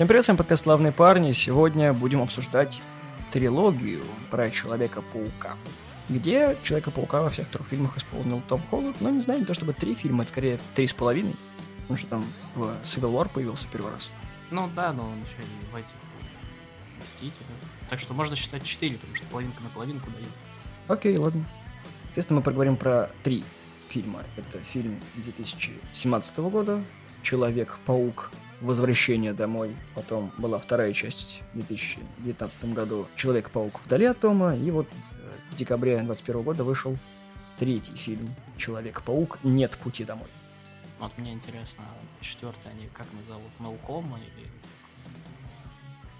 Всем привет, с вами подкаст «Славные парни». Сегодня будем обсуждать трилогию про Человека-паука, где Человека-паука во всех трех фильмах исполнил Том Холланд, но не знаю, не то чтобы три фильма, это скорее три с половиной, потому что там в Civil War появился первый раз. Ну да, но он еще и в этих Мстители. Так что можно считать четыре, потому что половинка на половинку дают. Окей, ладно. Естественно, мы поговорим про три фильма. Это фильм 2017 года «Человек-паук. Возвращение домой». Потом была вторая часть в 2019 году «Человек-паук вдали от дома». И вот э, в декабре 2021 года вышел третий фильм «Человек-паук. Нет пути домой». Вот мне интересно, четвертый они как назовут? No Home или...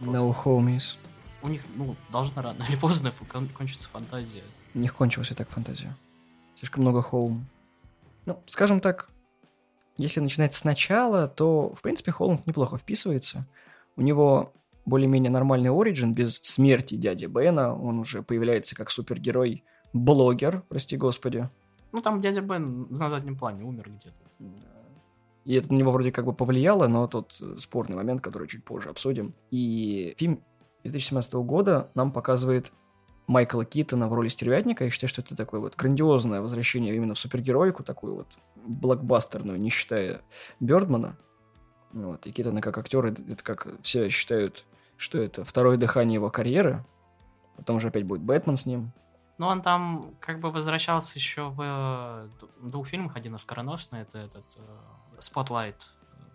No Homies. У них, ну, должна рано или поздно кон- кончиться фантазия. У них кончилась и так фантазия. Слишком много хоум. Ну, скажем так, если начинать сначала, то, в принципе, Холланд неплохо вписывается. У него более-менее нормальный оригин без смерти дяди Бена. Он уже появляется как супергерой, блогер, прости господи. Ну, там дядя Бен на заднем плане умер где-то. И это на него вроде как бы повлияло, но тот спорный момент, который чуть позже обсудим. И фильм 2017 года нам показывает Майкла Китона в роли стервятника. Я считаю, что это такое вот грандиозное возвращение именно в супергероику, такую вот блокбастерную, не считая Бёрдмана. Вот. И Китона как актер, это, как все считают, что это второе дыхание его карьеры. Потом же опять будет Бэтмен с ним. Ну, он там как бы возвращался еще в э, двух фильмах. Один оскароносный, это этот Spotlight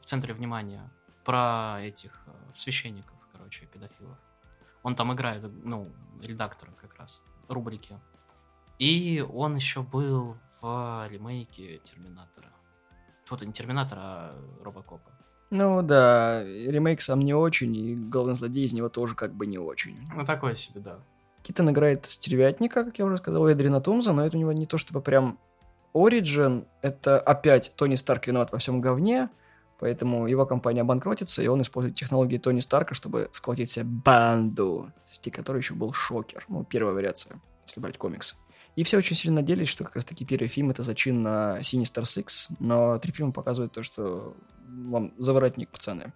в центре внимания. Про этих э, священников, короче, педофилов. Он там играет, ну, редактора как раз, рубрики. И он еще был в ремейке Терминатора. Вот не Терминатора, а Робокопа. Ну да, ремейк сам не очень, и главный злодей из него тоже как бы не очень. Ну такой себе, да. Китон играет стервятника, как я уже сказал, Эдрина Тумза, но это у него не то чтобы прям Origin, это опять Тони Старк виноват во всем говне, Поэтому его компания обанкротится, и он использует технологии Тони Старка, чтобы схватить себе банду, среди которой еще был Шокер. Ну, первая вариация, если брать комикс. И все очень сильно надеялись, что как раз-таки первый фильм это зачин на Sinister Six, но три фильма показывают то, что вам заворотник, пацаны.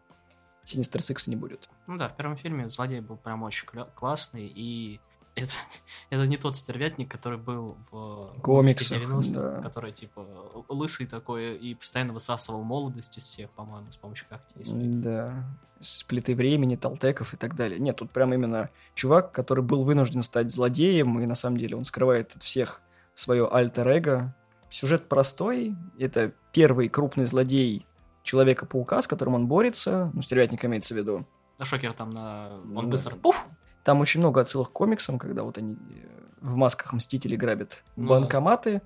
Sinister Six не будет. Ну да, в первом фильме злодей был прям очень классный, и это, это не тот стервятник, который был в комиксах, 90 да. который типа лысый такой и постоянно высасывал молодость из всех, по-моему, с помощью когтей. Да, с плиты времени, толтеков и так далее. Нет, тут прям именно чувак, который был вынужден стать злодеем, и на самом деле он скрывает от всех свое альтер-эго. Сюжет простой, это первый крупный злодей Человека-паука, с которым он борется, ну, стервятник имеется в виду. А Шокер там на... Он да. быстро пуф, там очень много отсылок к комиксам, когда вот они э, в масках Мстители грабят ну, банкоматы,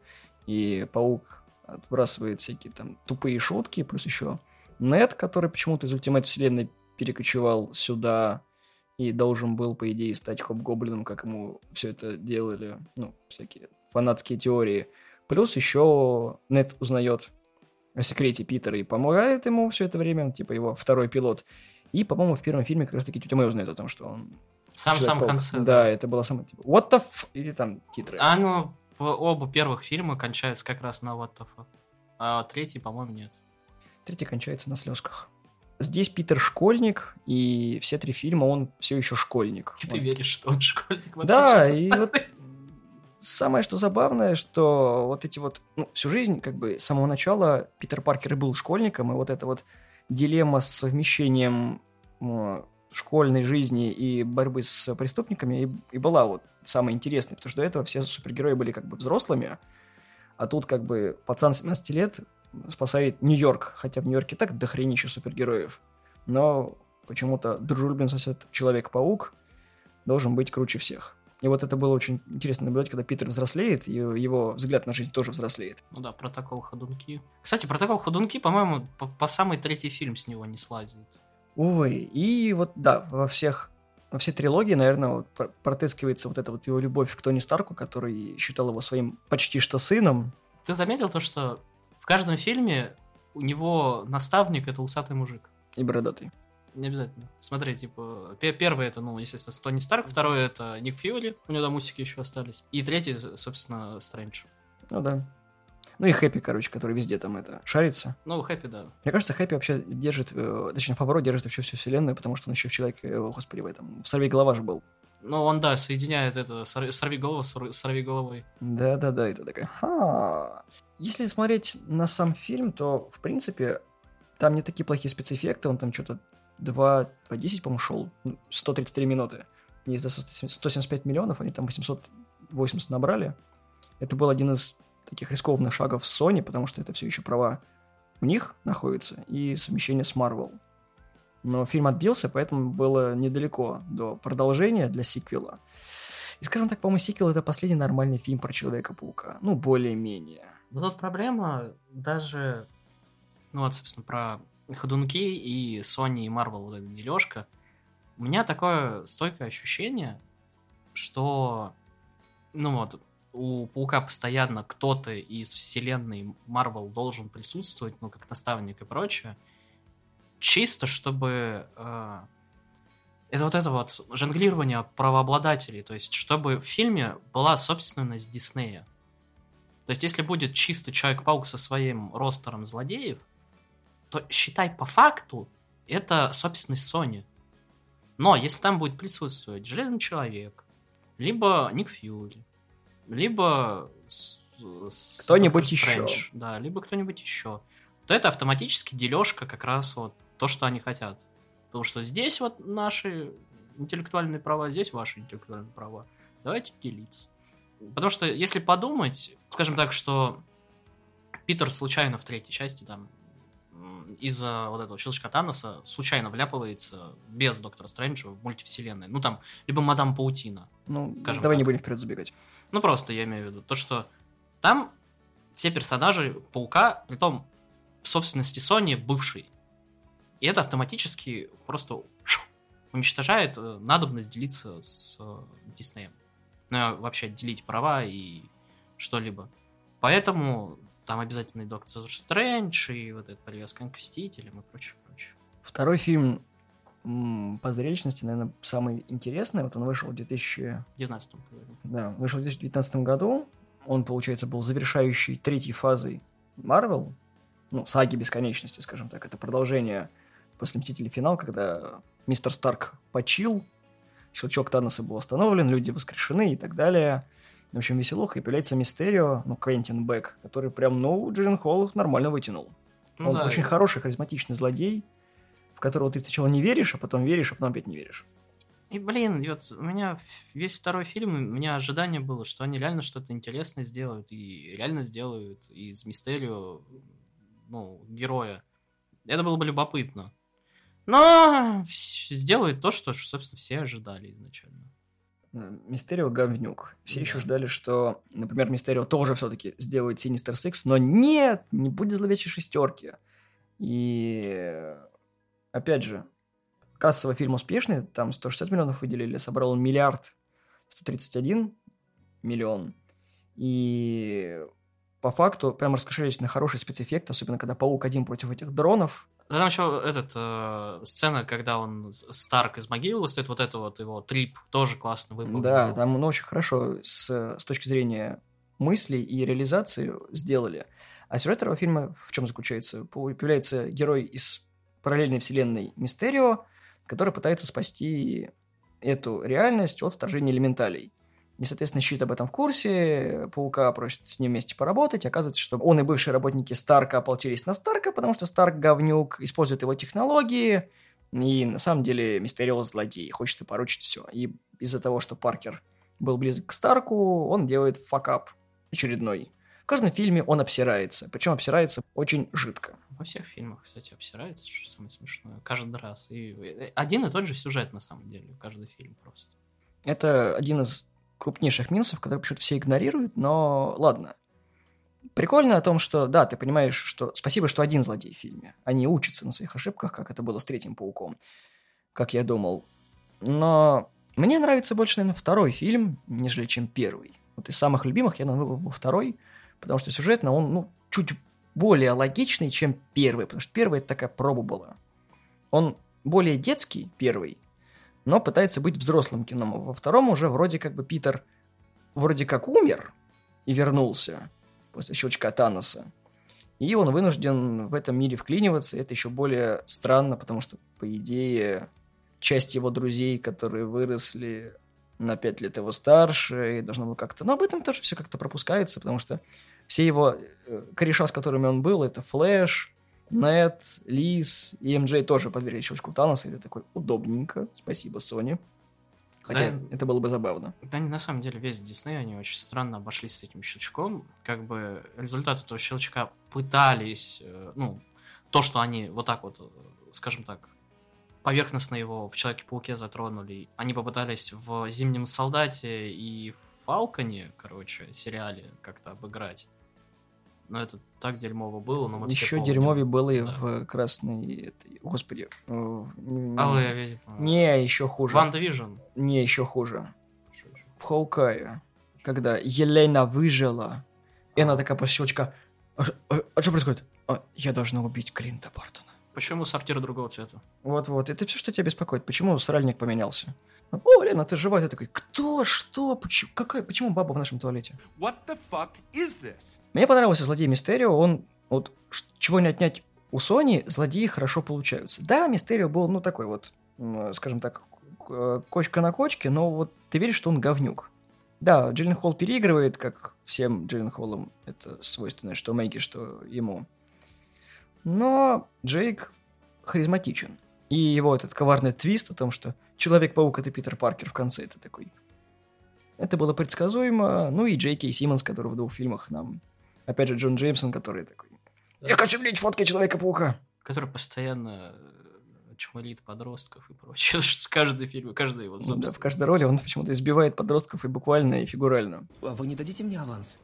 и Паук отбрасывает всякие там тупые шутки, плюс еще Нед, который почему-то из Ultimate Вселенной перекочевал сюда и должен был, по идее, стать Хобгоблином, как ему все это делали, ну, всякие фанатские теории. Плюс еще Нет узнает о секрете Питера и помогает ему все это время, типа его второй пилот. И, по-моему, в первом фильме как раз-таки тетя Мэй узнает о том, что он в самом конце. Да, да, это было самое типа What the f... Или там титры. А ну, оба первых фильма кончаются как раз на What the fuck. А третий, по-моему, нет. Tретий кончается на слезках. Здесь Питер школьник, и все три фильма он все еще школьник. И ты вот. веришь, что он школьник? Вообще да, и вот самое что забавное, что вот эти вот, ну, всю жизнь, как бы, с самого начала Питер Паркер и был школьником, и вот эта вот дилемма с совмещением школьной жизни и борьбы с преступниками и, и была вот самая интересная, потому что до этого все супергерои были как бы взрослыми, а тут как бы пацан 17 лет спасает Нью-Йорк, хотя в Нью-Йорке так дохренище супергероев, но почему-то дружелюбный сосед Человек-паук должен быть круче всех. И вот это было очень интересно наблюдать, когда Питер взрослеет, и его взгляд на жизнь тоже взрослеет. Ну да, протокол ходунки. Кстати, протокол ходунки, по-моему, по, по самый третий фильм с него не слазит. Увы. И вот, да, во всех во всей трилогии, наверное, вот протыскивается вот эта вот его любовь к Тони Старку, который считал его своим почти что сыном. Ты заметил то, что в каждом фильме у него наставник — это усатый мужик? И бородатый. Не обязательно. Смотри, типа, первый это, ну, естественно, Тони Старк, второй это Ник Фьюли, у него там усики еще остались, и третий, собственно, Стрэндж. Ну да. Ну и Хэппи, короче, который везде там это шарится. Ну, Хэппи, да. Мне кажется, Хэппи вообще держит, э, точнее, Фабро держит вообще всю вселенную, потому что он еще в человеке, э, господи, в этом, в Сорви голова же был. Ну, он, да, соединяет это, сорви, голову с сорви головой. Да-да-да, это такая, ха. Если смотреть на сам фильм, то, в принципе, там не такие плохие спецэффекты, он там что-то 2, 2.10, по-моему, шел, 133 минуты. И за 175 миллионов они там 880 набрали. Это был один из таких рискованных шагов с Sony, потому что это все еще права у них находятся, и совмещение с Marvel. Но фильм отбился, поэтому было недалеко до продолжения для сиквела. И, скажем так, по-моему, сиквел это последний нормальный фильм про Человека-паука. Ну, более-менее. Да тут проблема даже, ну вот, собственно, про ходунки и Sony и Marvel вот эта дележка. У меня такое стойкое ощущение, что, ну вот, у Паука постоянно кто-то из вселенной Марвел должен присутствовать, ну, как наставник и прочее, чисто чтобы... Э, это вот это вот жонглирование правообладателей, то есть чтобы в фильме была собственность Диснея. То есть если будет чисто Человек-паук со своим ростером злодеев, то считай по факту, это собственность Sony. Но если там будет присутствовать Железный Человек, либо Ник Фьюри, либо кто-нибудь еще. Да, либо кто-нибудь еще. То это автоматически дележка как раз вот то, что они хотят. Потому что здесь вот наши интеллектуальные права, здесь ваши интеллектуальные права. Давайте делиться. Потому что если подумать, скажем так, что Питер случайно в третьей части там из-за вот этого щелчка Таноса случайно вляпывается без Доктора Стрэнджа в мультивселенной. Ну там, либо Мадам Паутина. Ну, скажем давай так. не будем вперед забегать. Ну, просто я имею в виду то, что там все персонажи Паука, при том в собственности Sony бывший. И это автоматически просто уничтожает э, надобность делиться с Диснеем. Ну, вообще делить права и что-либо. Поэтому там обязательно и Доктор Стрэндж, и вот этот привязка к Мстителям и прочее, прочее. Второй фильм по зрелищности, наверное, самый интересный. Вот он вышел в 2019 году. Да, вышел в 2019 году. Он, получается, был завершающей третьей фазой Марвел, ну, саги бесконечности, скажем так. Это продолжение после Мстителей финал, когда мистер Старк почил, щелчок Таноса был остановлен, люди воскрешены и так далее. В общем, веселуха, и появляется Мистерио, ну, Квентин Бэк, который прям, ну, Джиллен Холл нормально вытянул. Ну, Он да, очень и... хороший, харизматичный злодей, которого ты сначала не веришь, а потом веришь, а потом опять не веришь. И, блин, вот у меня весь второй фильм, у меня ожидание было, что они реально что-то интересное сделают, и реально сделают из Мистерио, ну, героя. Это было бы любопытно. Но сделают то, что, собственно, все ожидали изначально. Э, Мистерио говнюк. Все да. еще ждали, что, например, Мистерио тоже все-таки сделает Синистер Сикс, но нет, не будет зловещей шестерки. И опять же, кассовый фильм успешный, там 160 миллионов выделили, собрал он миллиард 131 миллион. И по факту прям раскошелились на хороший спецэффект, особенно когда Паук один против этих дронов. Там еще этот, э, сцена, когда он Старк из могилы стоит, вот это вот его трип тоже классно выполнил. Да, там ну, очень хорошо с, с точки зрения мыслей и реализации сделали. А сюжет этого фильма в чем заключается? Появляется герой из параллельной вселенной Мистерио, который пытается спасти эту реальность от вторжения элементалей. И, соответственно, Щит об этом в курсе, Паука просит с ним вместе поработать. Оказывается, что он и бывшие работники Старка ополчились на Старка, потому что Старк говнюк, использует его технологии, и на самом деле Мистерио злодей, хочет и поручить все. И из-за того, что Паркер был близок к Старку, он делает факап очередной. В каждом фильме он обсирается, причем обсирается очень жидко. Во всех фильмах, кстати, обсирается, что самое смешное. Каждый раз. И э, один и тот же сюжет, на самом деле, каждый фильм просто. Это один из крупнейших минусов, которые почему-то все игнорируют, но ладно. Прикольно о том, что, да, ты понимаешь, что спасибо, что один злодей в фильме. Они учатся на своих ошибках, как это было с третьим пауком, как я думал. Но мне нравится больше, наверное, второй фильм, нежели чем первый. Вот из самых любимых я, наверное, выбрал второй – потому что сюжетно он, ну, чуть более логичный, чем первый, потому что первый это такая проба была. Он более детский, первый, но пытается быть взрослым кином. Во втором уже вроде как бы Питер вроде как умер и вернулся, после щелчка Таноса. И он вынужден в этом мире вклиниваться. Это еще более странно, потому что, по идее, часть его друзей, которые выросли на 5 лет его старше, и должно было как-то... Но об этом тоже все как-то пропускается, потому что все его э, кореша, с которыми он был, это Флэш, Нет, Лиз и МД тоже подвергли щелчку Таноса, и это такой удобненько. Спасибо, Sony. Хотя да, это было бы забавно. Да, на самом деле весь Дисней, они очень странно обошлись с этим щелчком. Как бы результат этого щелчка пытались, э, ну, то, что они вот так вот, э, скажем так, поверхностно его в Человеке-пауке затронули. Они попытались в Зимнем солдате и в Фалконе, короче, сериале как-то обыграть. Но это так дерьмово было, но мы Еще дерьмовее было и да. в красной... Этой, господи. Алая ведьма. Не, еще хуже. WandaVision. Не, еще хуже. В Hawkeye. Когда Елена выжила, и она такая по щелчка... А, а, а что происходит? А, я должна убить Клинта Бартона. Почему сортир другого цвета? Вот-вот. Это все, что тебя беспокоит. Почему сральник поменялся? О, Лена, ты жива? Ты такой, кто? Что? Почему? Какая? Почему баба в нашем туалете? What the fuck is this? Мне понравился злодей Мистерио. Он, вот, чего не отнять у Sony, злодеи хорошо получаются. Да, Мистерио был, ну, такой вот, скажем так, кочка на кочке, но вот ты веришь, что он говнюк. Да, Джиллен Холл переигрывает, как всем Джиллен Холлам это свойственно, что Мэгги, что ему. Но Джейк харизматичен. И его этот коварный твист о том, что Человек-паук это Питер Паркер в конце, это такой. Это было предсказуемо. Ну и Джей Кей Симмонс, который в двух фильмах нам... Опять же, Джон Джеймсон, который такой... Я хочу видеть фотки Человека-паука. Который постоянно э, чмолит подростков и прочее. С каждой фильме, каждый его собственно. Да, в каждой роли он почему-то избивает подростков и буквально, и фигурально. А вы не дадите мне аванс?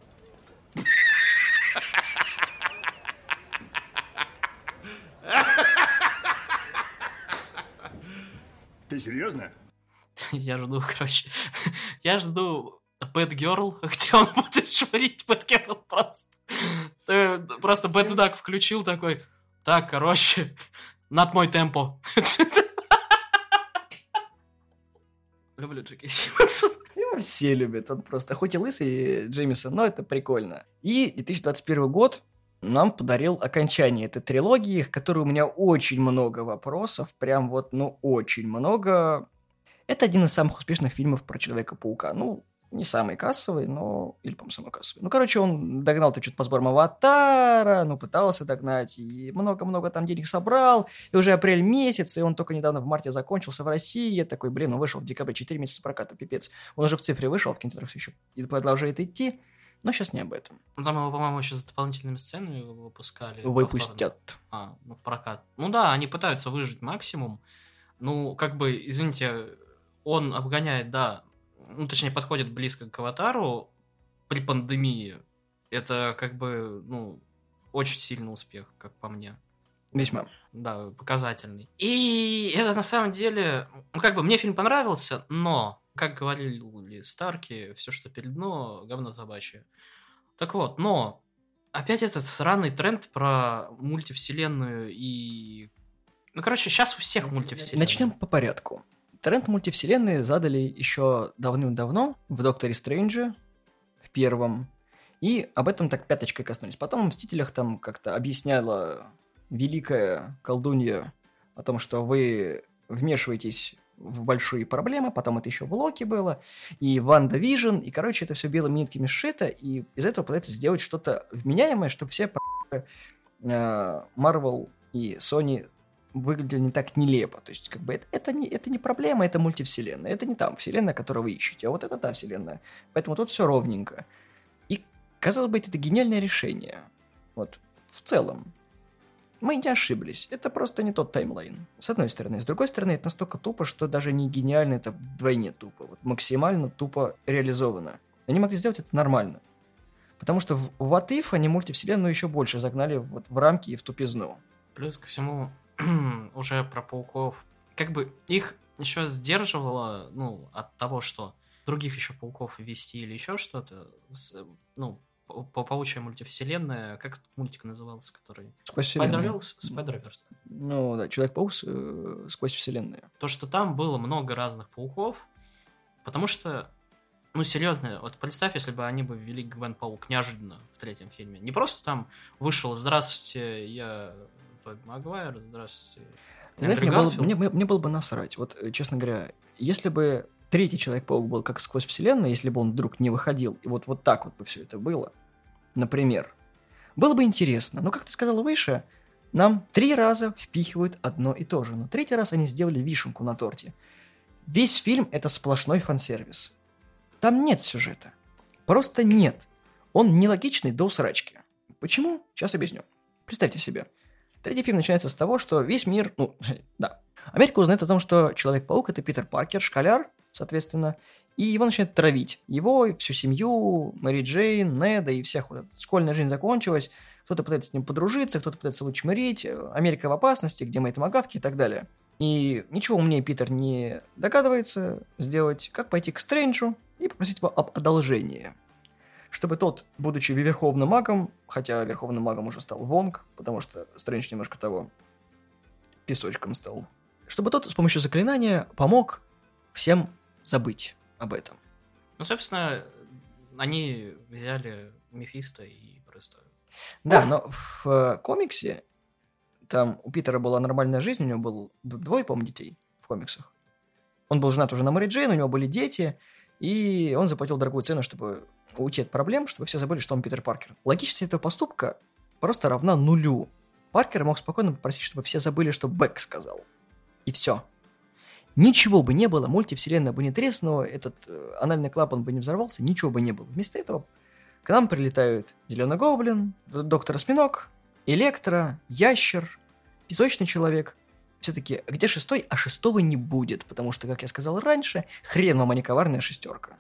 Ты серьезно? Я жду, короче. Я жду Bad Girl, где он будет швырить Bad Girl просто. Ты просто Bad Знак включил такой. Так, короче, над мой темпо. Люблю Джеки Симмонса. Его все любят. Он просто, хоть и лысый Джеймисон, но это прикольно. И 2021 год нам подарил окончание этой трилогии, в которой у меня очень много вопросов, прям вот, ну, очень много. Это один из самых успешных фильмов про Человека-паука. Ну, не самый кассовый, но... Или, по-моему, самый кассовый. Ну, короче, он догнал-то что-то по сборам Аватара, ну, пытался догнать, и много-много там денег собрал, и уже апрель месяц, и он только недавно в марте закончился в России, я такой, блин, он вышел в декабре, 4 месяца проката, пипец. Он уже в цифре вышел, в кинотеатрах еще и продолжает идти. Но сейчас не об этом. Ну, там его, по-моему, еще с дополнительными сценами выпускали. Выпустят. А, ну, в прокат. Ну да, они пытаются выжить максимум. Ну, как бы, извините, он обгоняет, да, ну, точнее, подходит близко к аватару при пандемии. Это, как бы, ну, очень сильный успех, как по мне. Весьма. Да, показательный. И это на самом деле, ну, как бы, мне фильм понравился, но как говорили Старки, все, что перед дно, говно собачье. Так вот, но опять этот сраный тренд про мультивселенную и... Ну, короче, сейчас у всех мультивселенные. Начнем по порядку. Тренд мультивселенной задали еще давным-давно в Докторе Стрэнджа, в первом. И об этом так пяточкой коснулись. Потом в «Мстителях» там как-то объясняла великая колдунья о том, что вы вмешиваетесь в большие проблемы, потом это еще в Локи было, и WandaVision, и, короче, это все белыми нитками сшито, и из этого пытается сделать что-то вменяемое, чтобы все э, и Sony выглядели не так нелепо. То есть, как бы, это, это, не, это не проблема, это мультивселенная. Это не там вселенная, которую вы ищете, а вот это та вселенная. Поэтому тут все ровненько. И, казалось бы, это гениальное решение. Вот, в целом мы не ошиблись. Это просто не тот таймлайн. С одной стороны. С другой стороны, это настолько тупо, что даже не гениально, это вдвойне тупо. Вот максимально тупо реализовано. Они могли сделать это нормально. Потому что в What If они мультивселенную еще больше загнали вот в рамки и в тупизну. Плюс ко всему, уже про пауков. Как бы их еще сдерживало, ну, от того, что других еще пауков ввести или еще что-то, ну, по паучья мультивселенная, как этот мультик назывался, который... Сквозь вселенную. Spider-Verse. Ну да, Человек-паук э, сквозь вселенную. То, что там было много разных пауков, потому что, Ну, серьезно, вот представь, если бы они бы ввели Гвен Паук неожиданно в третьем фильме. Не просто там вышел «Здравствуйте, я Тоби Магуайр, здравствуйте, Знаешь, мне, было, Гарфилд». мне, мне- мне было бы насрать. Вот, э, честно говоря, если бы третий Человек-паук был как сквозь вселенную, если бы он вдруг не выходил, и вот, вот так вот бы все это было, например, было бы интересно. Но, как ты сказал выше, нам три раза впихивают одно и то же. Но третий раз они сделали вишенку на торте. Весь фильм — это сплошной фан-сервис. Там нет сюжета. Просто нет. Он нелогичный до усрачки. Почему? Сейчас объясню. Представьте себе. Третий фильм начинается с того, что весь мир, ну, да, Америка узнает о том, что Человек-паук — это Питер Паркер, школяр, соответственно, и его начинают травить. Его, всю семью, Мэри Джейн, Неда и всех вот школьная жизнь закончилась. Кто-то пытается с ним подружиться, кто-то пытается его чмырить, Америка в опасности, где мои томагавки и так далее. И ничего умнее Питер не догадывается сделать, как пойти к Стрэнджу и попросить его об одолжении. Чтобы тот, будучи верховным магом, хотя верховным магом уже стал Вонг, потому что Стрэндж немножко того песочком стал, чтобы тот с помощью заклинания помог всем забыть об этом. Ну, собственно, они взяли Мефисто и просто... Да, но в э, комиксе там у Питера была нормальная жизнь, у него было д- двое, по-моему, детей в комиксах. Он был женат уже на Мэри Джейн, у него были дети, и он заплатил дорогую цену, чтобы уйти от проблем, чтобы все забыли, что он Питер Паркер. Логичность этого поступка просто равна нулю. Паркер мог спокойно попросить, чтобы все забыли, что Бэк сказал. И все. Ничего бы не было, мультивселенная бы не треснула, этот э, анальный клапан бы не взорвался, ничего бы не было. Вместо этого к нам прилетают Зеленый Гоблин, Доктор Осьминог, Электро, Ящер, Песочный Человек. Все таки где шестой? А шестого не будет, потому что, как я сказал раньше, хрен вам, а не коварная шестерка.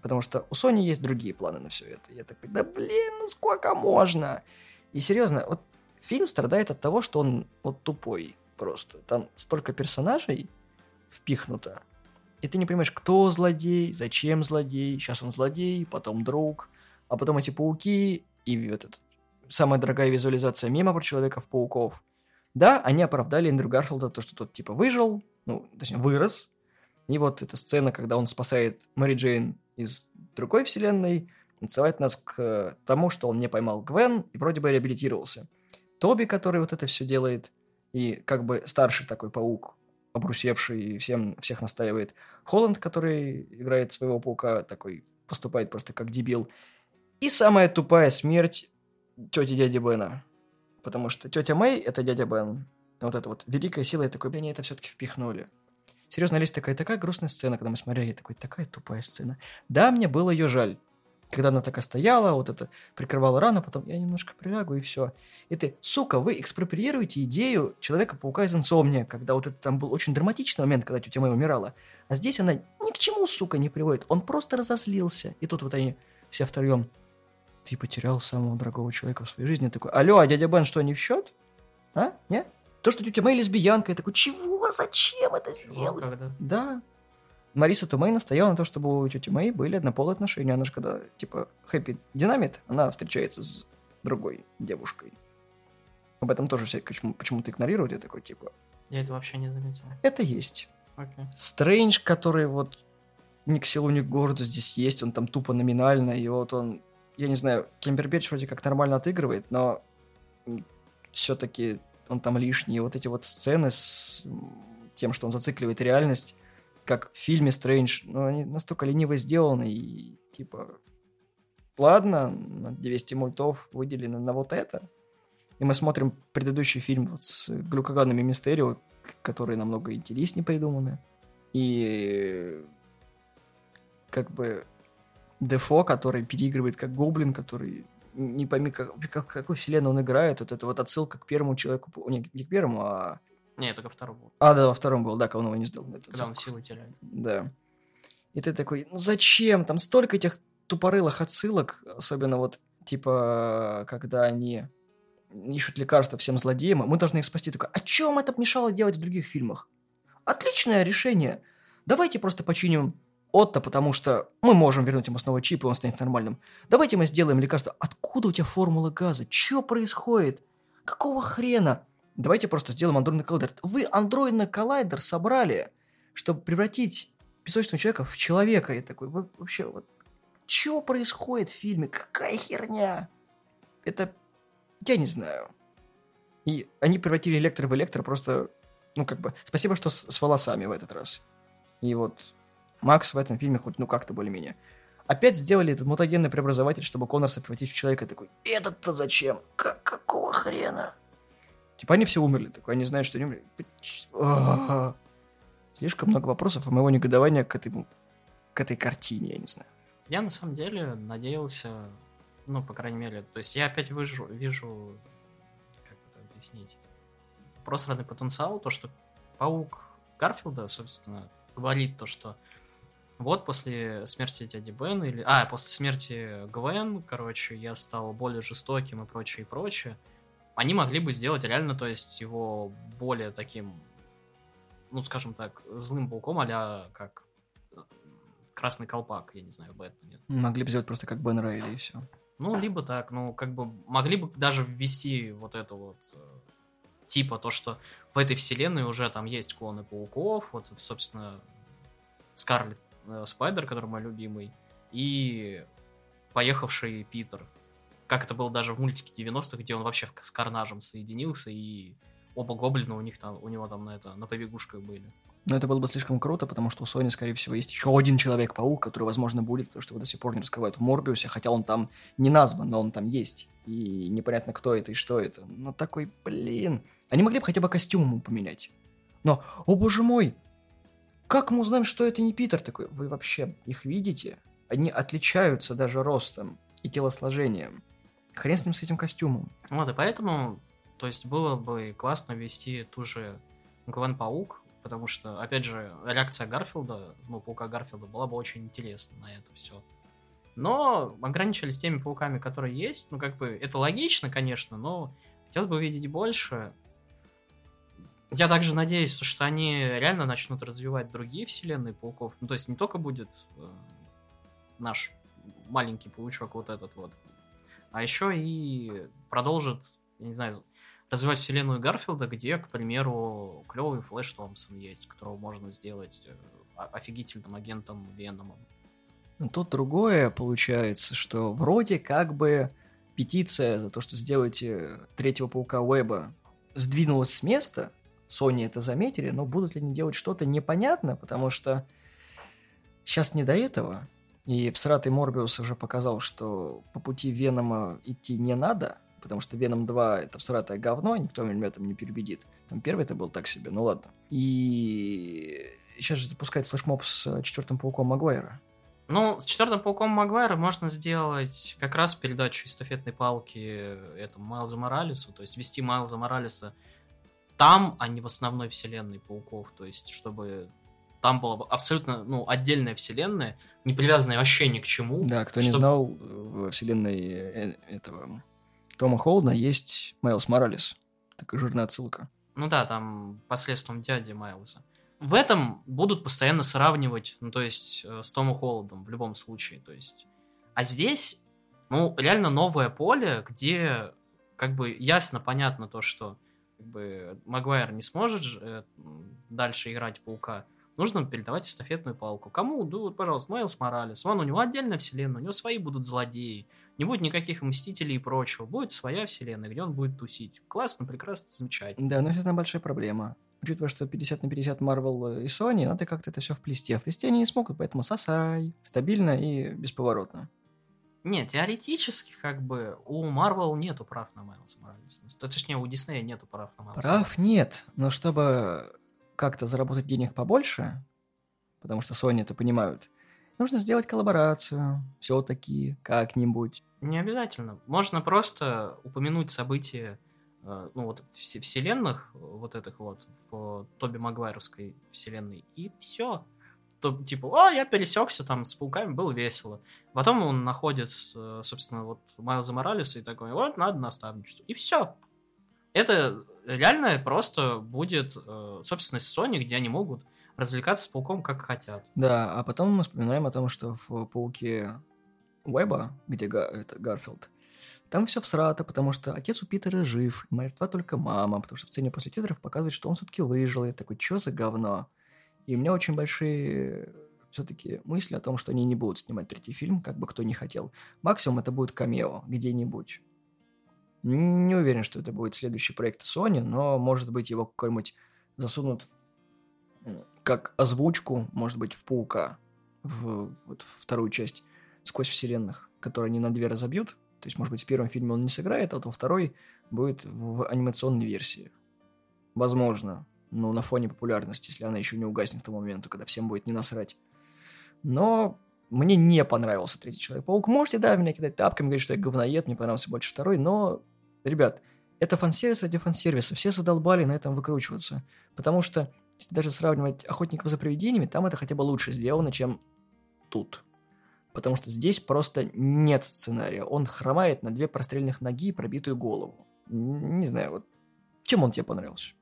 Потому что у Sony есть другие планы на все это. Я такой, да блин, ну сколько можно? И серьезно, вот фильм страдает от того, что он вот тупой просто. Там столько персонажей впихнуто. И ты не понимаешь, кто злодей, зачем злодей. Сейчас он злодей, потом друг, а потом эти пауки и вот этот самая дорогая визуализация мема про Человеков-пауков. Да, они оправдали Эндрю Гарфилда, то, что тот типа выжил, ну, точнее, вырос. И вот эта сцена, когда он спасает Мэри Джейн из другой вселенной, отсылает нас к э, тому, что он не поймал Гвен и вроде бы реабилитировался. Тоби, который вот это все делает, и как бы старший такой паук, обрусевший и всем, всех настаивает. Холланд, который играет своего паука, такой поступает просто как дебил. И самая тупая смерть тети дяди Бена. Потому что тетя Мэй — это дядя Бен. Вот это вот великая сила, я такой, они это все-таки впихнули. Серьезно, Алис, такая, такая грустная сцена, когда мы смотрели, такой, такая тупая сцена. Да, мне было ее жаль. Когда она такая стояла, вот это прикрывала рану, потом я немножко прилягу и все. И ты, сука, вы экспроприируете идею Человека-паука из Инсомния, когда вот это там был очень драматичный момент, когда тетя Мэй умирала. А здесь она ни к чему, сука, не приводит. Он просто разозлился. И тут вот они все втроем. Ты потерял самого дорогого человека в своей жизни. Такой, алло, а дядя Бен что, не в счет? А? Не? То, что тетя Мэй лесбиянка, я такой, чего? Зачем это сделать? Да. Мариса Тумей настояла на том, чтобы у тети Мэй были однополые отношения. Она же когда, типа, хэппи динамит, она встречается с другой девушкой. Об этом тоже все почему- почему-то игнорируют. Я такой, типа, Я это вообще не заметил. это есть. Окей. Стрэндж, который вот ни к селу, ни к городу здесь есть, он там тупо номинально, и вот он, я не знаю, Кембербэтч вроде как нормально отыгрывает, но все-таки он там лишний. И вот эти вот сцены с тем, что он зацикливает реальность, как в фильме Стрэндж, ну, они настолько лениво сделаны, и типа, ладно, на 200 мультов выделено на вот это. И мы смотрим предыдущий фильм вот с глюкоганами Мистерио, которые намного интереснее придуманы. И как бы Дефо, который переигрывает как гоблин, который не пойми, как, как, какой вселенной он играет. Вот это вот отсылка к первому человеку. Не, не к первому, а... Не, это ко второму. А, да, во втором был, да, когда он его не сделал. Это Когда он силы теряет. Да. И ты такой, ну зачем? Там столько этих тупорылых отсылок, особенно вот, типа, когда они ищут лекарства всем злодеям, и мы должны их спасти. Такой, а чем это мешало делать в других фильмах? Отличное решение. Давайте просто починим Отто, потому что мы можем вернуть ему снова чип, и он станет нормальным. Давайте мы сделаем лекарство. Откуда у тебя формула газа? Что происходит? Какого хрена? Давайте просто сделаем андроидный коллайдер. Вы андроидный коллайдер собрали, чтобы превратить песочного человека в человека. Я такой, вы вообще, вот, что происходит в фильме? Какая херня? Это... Я не знаю. И они превратили электро в электро просто... Ну, как бы... Спасибо, что с, с волосами в этот раз. И вот Макс в этом фильме хоть, ну, как-то более-менее. Опять сделали этот мутагенный преобразователь, чтобы Коннорса превратить в человека. Такой, этот-то зачем? Как, какого хрена? Типа они все умерли. Такой, они знают, что они умерли. Слишком много вопросов, а моего негодования к, этому, к этой картине, я не знаю. Я на самом деле надеялся, ну, по крайней мере, то есть я опять вижу, вижу как это объяснить, просранный потенциал, то, что паук Гарфилда, собственно, говорит то, что вот после смерти дяди Бена или... А, после смерти Гвен, короче, я стал более жестоким и прочее, и прочее. Они могли бы сделать реально, то есть, его более таким, ну, скажем так, злым пауком, а как э, Красный Колпак, я не знаю, Бэтмен. Нет. Могли бы сделать просто как Бен Рейли и все. Ну, либо так, ну, как бы могли бы даже ввести вот это вот э, типа то, что в этой вселенной уже там есть клоны пауков, вот, собственно, Скарлетт э, Спайдер, который мой любимый, и поехавший Питер. Как это было даже в мультике 90-х, где он вообще с Карнажем соединился, и оба гоблина у них там, у него там на это, на побегушках были. Но это было бы слишком круто, потому что у Sony, скорее всего, есть еще один Человек-паук, который, возможно, будет, потому что его до сих пор не раскрывают в Морбиусе, хотя он там не назван, но он там есть. И непонятно, кто это и что это. Но такой, блин... Они могли бы хотя бы костюм ему поменять. Но, о боже мой, как мы узнаем, что это не Питер такой? Вы вообще их видите? Они отличаются даже ростом и телосложением. Хрен с ним с этим костюмом. Вот, и поэтому, то есть, было бы классно ввести ту же Гвен Паук, потому что, опять же, реакция Гарфилда, ну, паука Гарфилда, была бы очень интересна на это все. Но ограничились теми пауками, которые есть. Ну, как бы, это логично, конечно, но хотелось бы увидеть больше. Я также надеюсь, что они реально начнут развивать другие вселенные пауков. Ну, то есть не только будет э, наш маленький паучок вот этот вот, а еще и продолжит, я не знаю, развивать вселенную Гарфилда, где, к примеру, клевый Флэш Томпсон есть, которого можно сделать э, офигительным агентом Веномом. Ну, тут другое получается, что вроде как бы петиция за то, что сделайте третьего паука Уэба, сдвинулась с места, Sony это заметили, но будут ли они делать что-то непонятно, потому что сейчас не до этого. И в Сратый Морбиус уже показал, что по пути Венома идти не надо, потому что Веном 2 это всратое говно, никто меня этом не переубедит. Там первый это был так себе, ну ладно. И сейчас же запускает флешмоб с четвертым пауком Магуайра. Ну, с четвертым пауком Магуайра можно сделать как раз передачу эстафетной палки этому Майлзу Моралесу, то есть вести Майлза Моралеса там, а не в основной вселенной пауков. То есть, чтобы там была абсолютно ну, отдельная вселенная, не привязанная вообще ни к чему. Да, кто чтобы... не знал, в вселенной э, этого Тома Холдна есть Майлз Моралес. Такая жирная отсылка. Ну да, там посредством дяди Майлза. В этом будут постоянно сравнивать, ну то есть э, с Томом Холдом в любом случае, то есть. А здесь, ну реально новое поле, где как бы ясно, понятно то, что как бы Магуайр не сможет э, дальше играть паука, нужно передавать эстафетную палку. Кому? Да вот, пожалуйста, Майлз Моралес. Вон, у него отдельная вселенная, у него свои будут злодеи. Не будет никаких Мстителей и прочего. Будет своя вселенная, где он будет тусить. Классно, прекрасно, замечательно. Да, но это одна большая проблема. Учитывая, что 50 на 50 Marvel и Sony, надо как-то это все вплести. А вплести они не смогут, поэтому сосай. Стабильно и бесповоротно. Нет, теоретически, как бы, у Marvel нету прав на Майлза Моралеса. Точнее, у Диснея нету прав на Майлза Прав нет, но чтобы как-то заработать денег побольше, потому что Sony это понимают, нужно сделать коллаборацию, все-таки как-нибудь. Не обязательно. Можно просто упомянуть события, э, ну вот, вселенных, вот этих вот, в Тоби Магуайровской вселенной, и все то, типа, о, я пересекся там с пауками, было весело. Потом он находит, э, собственно, вот Майлза Моралеса и такой, вот, надо наставничество. И все. Это реально просто будет э, собственность Sony, где они могут развлекаться с пауком как хотят. Да, а потом мы вспоминаем о том, что в пауке Уэба, где Га это Гарфилд, там все всрато, потому что отец у Питера жив, мертва только мама, потому что в сцене после титров показывает, что он все-таки выжил. И я такой, что за говно? И у меня очень большие все-таки мысли о том, что они не будут снимать третий фильм, как бы кто ни хотел. Максимум это будет камео где-нибудь. Не уверен, что это будет следующий проект Sony, но, может быть, его какой-нибудь засунут как озвучку, может быть, в Паука, в вот, вторую часть сквозь вселенных, которые они на две разобьют. То есть, может быть, в первом фильме он не сыграет, а вот во второй будет в анимационной версии. Возможно. Ну, на фоне популярности, если она еще не угаснет к тому моменту, когда всем будет не насрать. Но мне не понравился третий Человек-паук. Можете, да, меня кидать тапками, говорить, что я говноед, мне понравился больше второй, но, ребят, это фан-сервис ради фан-сервиса. Все задолбали на этом выкручиваться. Потому что, если даже сравнивать «Охотников за привидениями», там это хотя бы лучше сделано, чем тут потому что здесь просто нет сценария. Он хромает на две прострельных ноги и пробитую голову. Не знаю, вот чем он тебе понравился?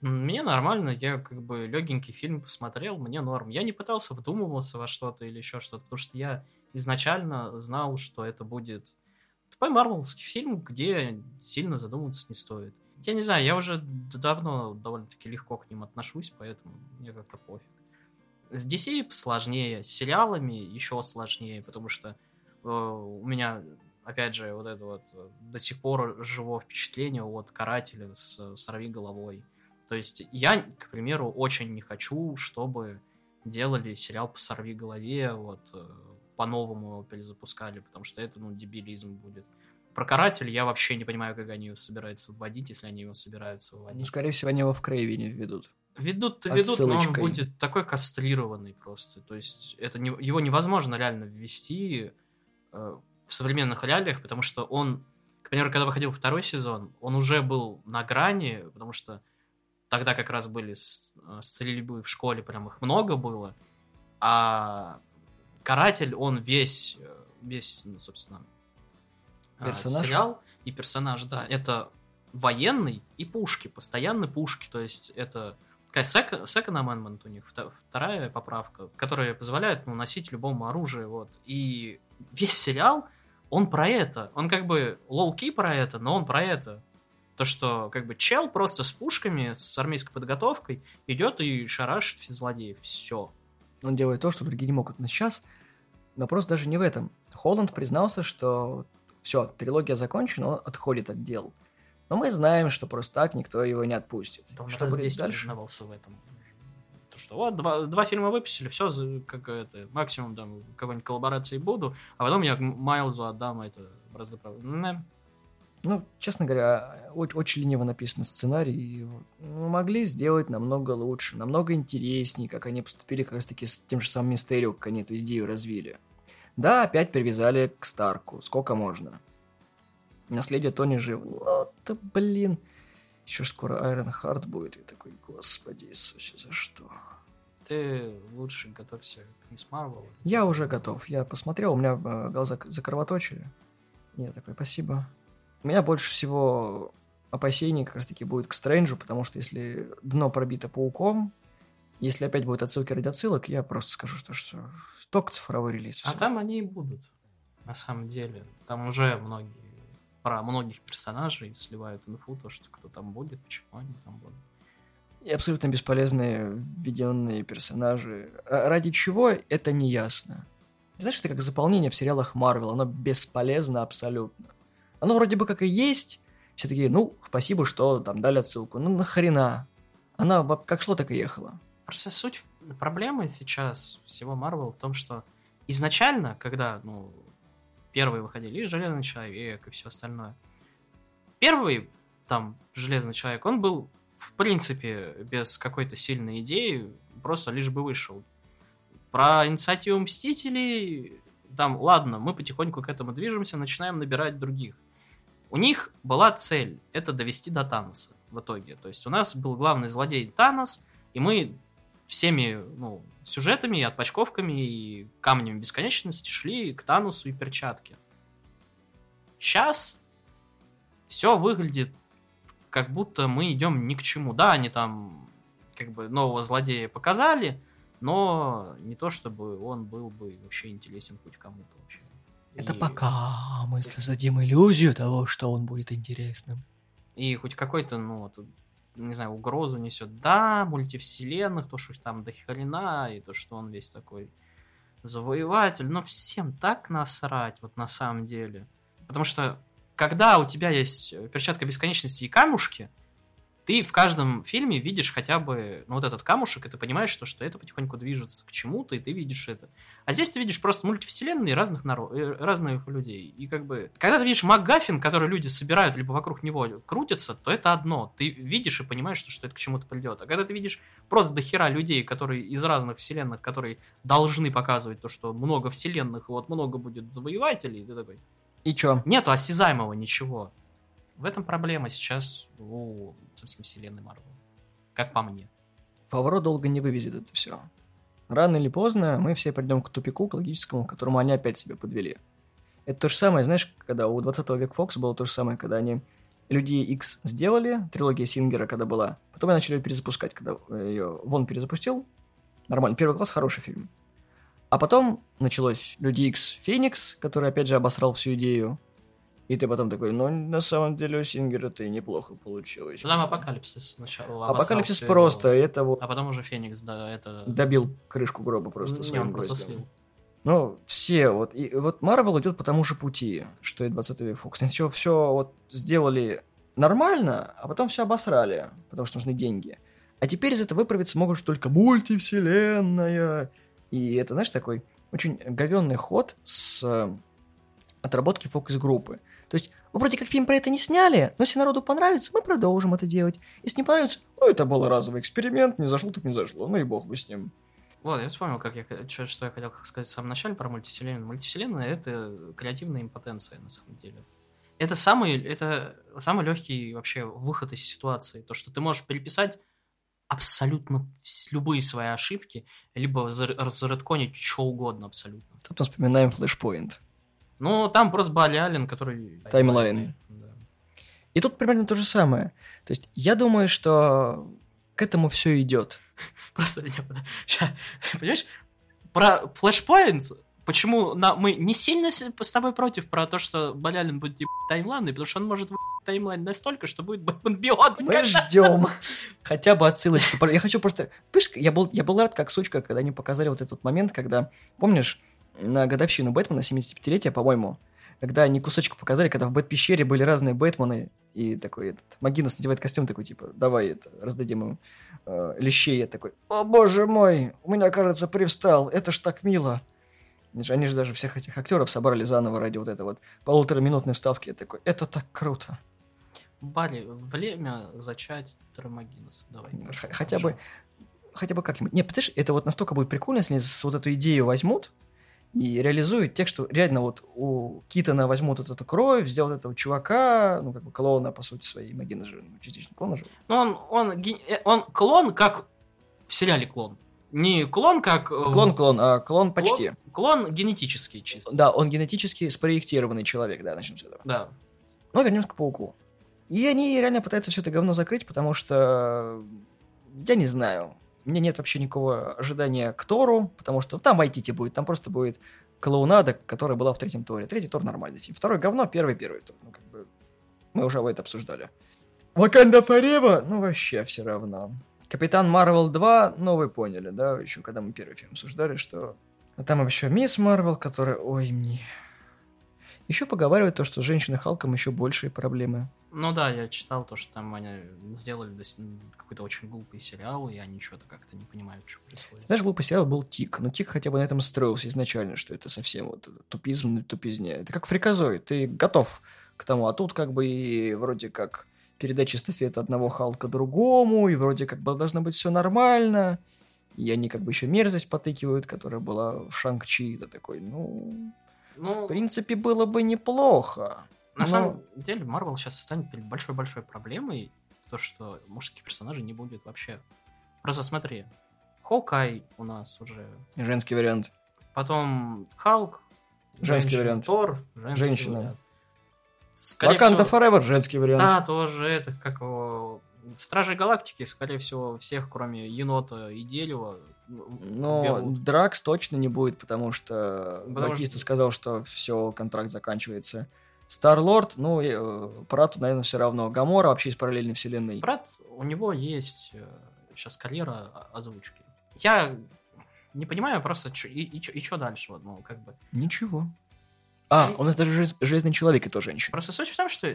Мне нормально, я как бы легенький фильм посмотрел, мне норм. Я не пытался вдумываться во что-то или еще что-то, потому что я изначально знал, что это будет тупой марвеловский фильм, где сильно задумываться не стоит. Я не знаю, я уже давно довольно-таки легко к ним отношусь, поэтому мне как-то пофиг. С DC сложнее, с сериалами еще сложнее, потому что э, у меня, опять же, вот это вот э, до сих пор живо впечатление от карателя с «Сорви головой». То есть я, к примеру, очень не хочу, чтобы делали сериал по «Сорви голове», вот э, по-новому его перезапускали, потому что это, ну, дебилизм будет. Про каратель я вообще не понимаю, как они его собираются вводить, если они его собираются вводить. Ну, скорее всего, они его в Крейвине введут. Ведут, ведут, но он будет такой кастрированный просто. То есть это не, его невозможно реально ввести э, в современных реалиях, потому что он, к примеру, когда выходил второй сезон, он уже был на грани, потому что тогда как раз были э, стрельбы в школе, прям их много было, а каратель, он весь, э, весь, ну, собственно, э, персонаж? сериал и персонаж, да, это военный и пушки, постоянно пушки, то есть это Такая second, second amendment у них, вторая поправка, которая позволяет ну, носить любому оружие. Вот. И весь сериал, он про это. Он как бы low-key про это, но он про это. То, что как бы чел просто с пушками, с армейской подготовкой идет и шарашит все злодеев. Все. Он делает то, что другие не могут. Но сейчас вопрос даже не в этом. Холланд признался, что все, трилогия закончена, он отходит от дел. Но мы знаем, что просто так никто его не отпустит. Да он что раз будет дальше? признавался в этом. То, что вот, два, два фильма выпустили, все, как это, максимум там в какой-нибудь коллаборации буду, а потом я Майлзу отдам это разноправно. Ну, честно говоря, очень лениво написан сценарий. Ну, могли сделать намного лучше, намного интереснее, как они поступили как раз-таки с тем же самым Мистерио, как они эту идею развили. Да, опять привязали к Старку. Сколько можно? Наследие Тони жив. Ну, да блин. Еще скоро Айрон Харт будет. И такой, господи Иисусе, за что? Ты лучше готовься к Мисс Марвел. Я уже готов. Я посмотрел, у меня э, глаза закровоточили. Я такой, спасибо. У меня больше всего опасений как раз таки будет к Стрэнджу, потому что если дно пробито пауком, если опять будет отсылки ради отсылок, я просто скажу, что, что только цифровой релиз. А там они и будут, на самом деле. Там уже многие про многих персонажей сливают инфу, то, что кто там будет, почему они там будут. И абсолютно бесполезные введенные персонажи. А ради чего, это не ясно. Знаешь, это как заполнение в сериалах Марвел, оно бесполезно абсолютно. Оно вроде бы как и есть, все такие, ну, спасибо, что там дали отсылку. Ну, нахрена? Она как шло, так и ехала. Просто суть проблемы сейчас всего Марвел в том, что изначально, когда, ну, первые выходили, и Железный Человек, и все остальное. Первый, там, Железный Человек, он был, в принципе, без какой-то сильной идеи, просто лишь бы вышел. Про инициативу Мстителей, там, ладно, мы потихоньку к этому движемся, начинаем набирать других. У них была цель, это довести до Таноса в итоге. То есть у нас был главный злодей Танос, и мы всеми ну, сюжетами, отпочковками и камнями бесконечности шли к Танусу и перчатке. Сейчас все выглядит как будто мы идем ни к чему. Да, они там как бы нового злодея показали, но не то чтобы он был бы вообще интересен хоть кому-то вообще. Это и... пока мы создадим иллюзию того, что он будет интересным. И хоть какой-то, ну, вот, не знаю, угрозу несет. Да, мультивселенных, то, что там до хрена, и то, что он весь такой завоеватель, но всем так насрать, вот на самом деле. Потому что, когда у тебя есть перчатка бесконечности и камушки, ты в каждом фильме видишь хотя бы ну, вот этот камушек, и ты понимаешь, что, что это потихоньку движется к чему-то, и ты видишь это. А здесь ты видишь просто мультивселенные разных, народ, э, разных людей. И как бы, когда ты видишь МакГаффин, который люди собирают, либо вокруг него крутятся, то это одно. Ты видишь и понимаешь, что, что это к чему-то придет. А когда ты видишь просто дохера людей, которые из разных вселенных, которые должны показывать то, что много вселенных, и вот много будет завоевателей, ты такой... И чё? Нету осязаемого ничего. В этом проблема сейчас у, собственно, вселенной Марвел. Как по мне. Фавро долго не вывезет это все. Рано или поздно мы все придем к тупику, к логическому, к которому они опять себя подвели. Это то же самое, знаешь, когда у 20 века Фокс было то же самое, когда они Люди X сделали, трилогия Сингера, когда была. Потом они начали ее перезапускать, когда ее Вон перезапустил. Нормально, первый класс хороший фильм. А потом началось Люди X Феникс, который опять же обосрал всю идею. И ты потом такой, ну, на самом деле у Сингера и неплохо получилось. Ну, там Апокалипсис сначала. Апокалипсис просто, его. это вот... А потом уже Феникс, да, это... Добил крышку гроба просто Не, своим он просто гвоздем. слил. Ну, все вот. И вот Марвел идет по тому же пути, что и 20 век Фокс. Сначала все вот сделали нормально, а потом все обосрали, потому что нужны деньги. А теперь из этого выправиться могут только мультивселенная. И это, знаешь, такой очень говенный ход с э, отработки фокус-группы. То есть, мы вроде как фильм про это не сняли, но если народу понравится, мы продолжим это делать. Если не понравится, ну это был разовый эксперимент, не зашло, так не зашло, ну и бог бы с ним. Вот, я вспомнил, как я, чё- что я хотел сказать в самом начале про мультивселенную. Мультивселенная — это креативная импотенция, на самом деле. Это самый, это самый легкий вообще выход из ситуации. То, что ты можешь переписать абсолютно любые свои ошибки, либо разредконить что угодно абсолютно. Тут мы вспоминаем флешпоинт. Ну, там просто Бали Аллен, который... Таймлайн. Да. И тут примерно то же самое. То есть, я думаю, что к этому все идет. Просто, ща, понимаешь, про Flashpoint, почему на, мы не сильно с, тобой против про то, что Балялин будет ебать таймлайны, потому что он может таймлайн настолько, что будет Бэтмен Бионд. Мы ждем хотя бы отсылочку. Я хочу просто... Пышка, я был, я был рад, как сучка, когда они показали вот этот момент, когда, помнишь, на годовщину Бэтмена, 75-летия, по-моему, когда они кусочек показали, когда в Бэт-пещере были разные Бэтмены, и такой этот Магинес надевает костюм такой, типа, давай это, раздадим им э, лещей. Я такой, о боже мой, у меня, кажется, привстал, это ж так мило. Они же, они же даже всех этих актеров собрали заново ради вот этой вот полутораминутной вставки. Я такой, это так круто. Бали, время зачать Трамагинес. Давай. Х- хотя бы, хотя бы как-нибудь. Не, понимаешь, это вот настолько будет прикольно, если вот эту идею возьмут и реализуют тех, что реально вот у Китона возьмут вот эту кровь, сделают этого чувака, ну, как бы клоуна, по сути, своей Магина же, ну, частично клона же. Ну, он, он, э, он клон, как в сериале клон. Не клон, как... э, Клон-клон, а клон почти. Клон, клон генетический чисто. Да, он генетически спроектированный человек, да, начнем с этого. Да. Но вернемся к Пауку. И они реально пытаются все это говно закрыть, потому что... Я не знаю. У меня нет вообще никакого ожидания к Тору, потому что там Вайтити будет, там просто будет клоунада, которая была в третьем Торе. Третий Тор нормальный фильм. Второй говно, первый первый Тор. Ну, как бы... Мы уже это обсуждали. Ваканда Форева? Ну, вообще все равно. Капитан Марвел 2, ну, вы поняли, да, еще когда мы первый фильм обсуждали, что... А там еще Мисс Марвел, которая... Ой, мне... Еще поговаривают то, что с женщиной Халком еще большие проблемы. Ну да, я читал то, что там они сделали какой-то очень глупый сериал, и они что-то как-то не понимают, что происходит. Знаешь, глупый сериал был Тик, но Тик хотя бы на этом строился изначально, что это совсем вот тупизм на тупизне. Это как фриказой, ты готов к тому, а тут как бы и вроде как передача эстафеты одного Халка другому, и вроде как бы должно быть все нормально, и они как бы еще мерзость потыкивают, которая была в Шанг-Чи, это такой, ну, Ну, в принципе, было бы неплохо. На но- самом деле, Марвел сейчас встанет перед большой-большой проблемой, то, что мужских персонажей не будет вообще. Просто смотри, Хокай у нас уже, Женский вариант. потом Халк, Женский женщина, вариант. Тор, женский Женщина. вариант. Скорее Ваканда всего- Forever, женский вариант. Да, тоже это, как его... Стражи Галактики, скорее всего, всех, кроме Енота и Дерева, Но берут. Дракс точно не будет, потому что Потому Батиста что- сказал, что все, контракт заканчивается. Старлорд, ну, и, э, Прату, наверное, все равно. Гамора вообще из параллельной вселенной. Брат, у него есть сейчас карьера о- озвучки. Я не понимаю просто, чё- и, и, что дальше, вот, ну, как бы. Ничего. А, И- у нас даже желез- Железный Человек и то женщина. Просто суть в том, что,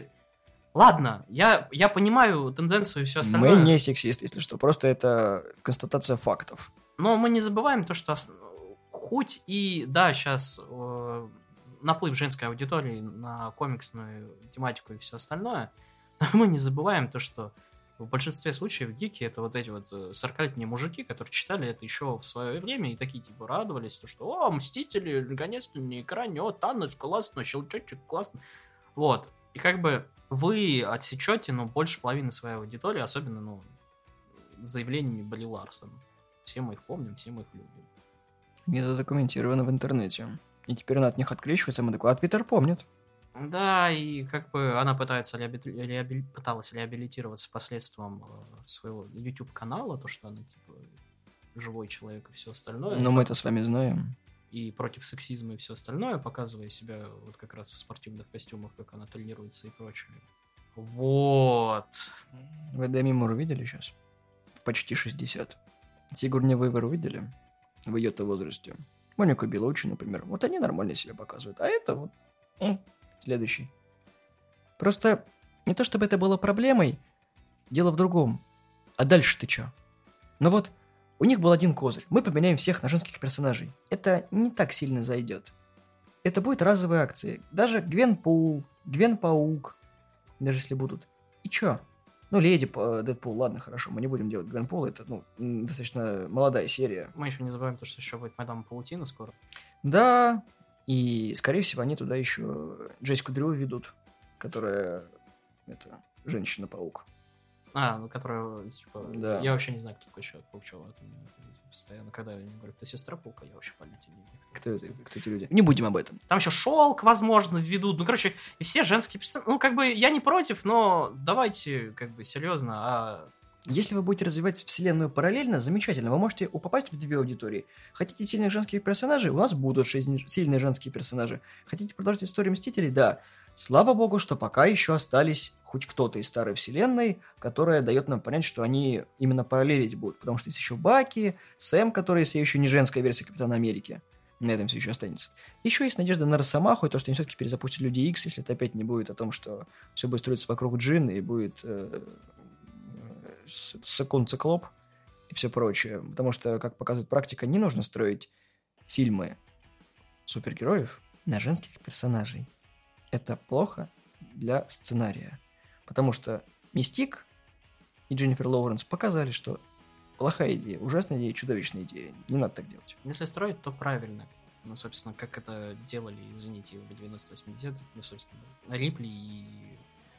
ладно, я, я понимаю тенденцию и все Мы остальное, не сексист, если что. Просто это констатация фактов. но мы не забываем то, что ос- хоть и, да, сейчас наплыв женской аудитории на комиксную тематику и все остальное, мы не забываем то, что в большинстве случаев гики это вот эти вот 40-летние мужики, которые читали это еще в свое время и такие типа радовались, то, что о, Мстители, наконец-то на экране, о, Танос, классно, Щелчочек, классно. Вот. И как бы вы отсечете, ну, больше половины своей аудитории, особенно, ну, заявлениями Бри Ларсон. Все мы их помним, все мы их любим. Не задокументировано в интернете. И теперь она от них открещивается, мы такой, а Твиттер помнит. Да, и как бы она пытается реабили- реабили- пыталась реабилитироваться последствиям э, своего YouTube канала, то, что она типа живой человек и все остальное. Но мы это с вами знаем. И против сексизма и все остальное, показывая себя вот как раз в спортивных костюмах, как она тренируется и прочее. Вот. Вы Деми Мур видели сейчас? В почти 60. Сигурни Вейвер видели? В ее-то возрасте. Монику Белучи, например. Вот они нормально себя показывают. А это вот... э, следующий. Просто не то чтобы это было проблемой, дело в другом. А дальше ты чё? Ну вот, у них был один козырь. Мы поменяем всех на женских персонажей. Это не так сильно зайдет. Это будет разовые акции. Даже Гвен Пул, Гвен Паук, даже если будут. И чё? Ну, Леди П- Дэдпул, ладно, хорошо, мы не будем делать Гвен Пул, это, ну, достаточно молодая серия. Мы еще не забываем то, что еще будет Мадам Паутина скоро. Да, и, скорее всего, они туда еще Джессику Дрю ведут, которая, это, Женщина-паук. А, ну, которая, типа, Да. я вообще не знаю, кто такой это мне постоянно, когда они говорят, ты сестра Паука, я вообще понятия не имею. Кто, это, кто эти люди? Не будем об этом. Там еще шелк, возможно, введут. Ну, короче, и все женские персонажи. Ну, как бы, я не против, но давайте, как бы, серьезно, а Если вы будете развивать вселенную параллельно, замечательно. Вы можете попасть в две аудитории. Хотите сильных женских персонажей? У нас будут сильные женские персонажи. Хотите продолжить историю Мстителей? Да. Слава богу, что пока еще остались хоть кто-то из старой вселенной, которая дает нам понять, что они именно параллелить будут. Потому что есть еще Баки, Сэм, который все еще не женская версия Капитана Америки. На этом все еще останется. Еще есть надежда на Росомаху, и то, что они все-таки перезапустят Люди Икс, если это опять не будет о том, что все будет строиться вокруг Джин, и будет э, с- Секунд Циклоп и все прочее. Потому что, как показывает практика, не нужно строить фильмы супергероев на женских персонажей. Это плохо для сценария. Потому что Мистик и Дженнифер Лоуренс показали, что плохая идея, ужасная идея, чудовищная идея. Не надо так делать. если строить, то правильно. Ну, собственно, как это делали, извините, в 90-80-х, ну, собственно, Рипли и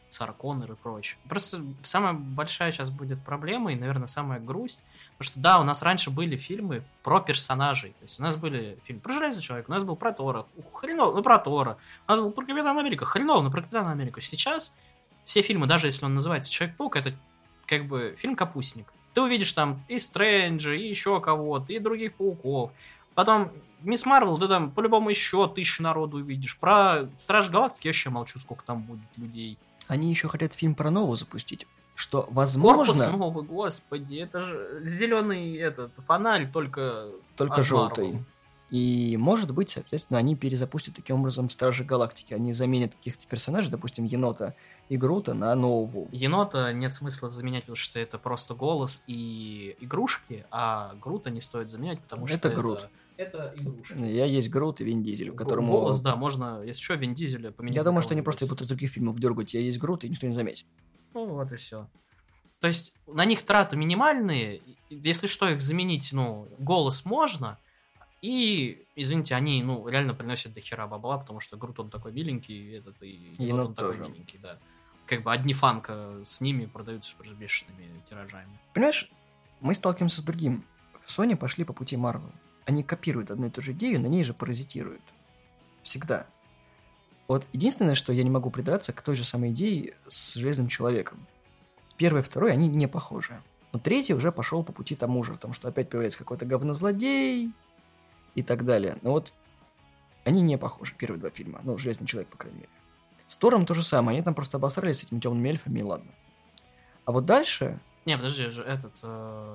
Сара Коннор и прочее. Просто самая большая сейчас будет проблема и, наверное, самая грусть, потому что, да, у нас раньше были фильмы про персонажей, то есть у нас были фильмы про Железного Человека, у нас был про Тора, хреново, ну, про Тора, у нас был про Капитана Америка, хреново, ну, про Капитана Америку. Сейчас все фильмы, даже если он называется Человек-паук, это как бы фильм-капустник. Ты увидишь там и Стрэнджа, и еще кого-то, и других пауков. Потом Мисс Марвел, ты там по-любому еще тысячу народу увидишь. Про Страж Галактики я вообще молчу, сколько там будет людей. Они еще хотят фильм про Нову запустить, что, Корпус возможно, новый, господи, это же зеленый этот фонарь, только только желтый. И, может быть, соответственно, они перезапустят таким образом Стражи Галактики. Они заменят каких-то персонажей, допустим, Енота и Грута на Нову. Енота нет смысла заменять, потому что это просто голос и игрушки, а Грута не стоит заменять, потому что Это Грут. Это игрушки. Я есть Грут и Вин Дизель, которому... Голос, да, можно, если что, Вин Дизеля поменять. Я думаю, что они просто будут из других фильмов дергать. Я есть Грут, и никто не заметит. Ну вот и все. То есть на них траты минимальные. Если что, их заменить, ну, голос можно. И, извините, они, ну, реально приносят до хера бабла, потому что Грут он такой миленький, и этот, и И Енот он такой тоже. миленький, да. Как бы одни фанка с ними продаются с бешеными тиражами. Понимаешь, мы сталкиваемся с другим. Sony пошли по пути Marvel. Они копируют одну и ту же идею, на ней же паразитируют. Всегда. Вот единственное, что я не могу придраться к той же самой идее с Железным Человеком. Первый и второй, они не похожи. Но третий уже пошел по пути тому же, потому что опять появляется какой-то говнозлодей и так далее. Но вот они не похожи, первые два фильма. Ну, Железный Человек, по крайней мере. С Тором то же самое, они там просто обосрались с этими темными эльфами, и ладно. А вот дальше Не, подожди, же этот,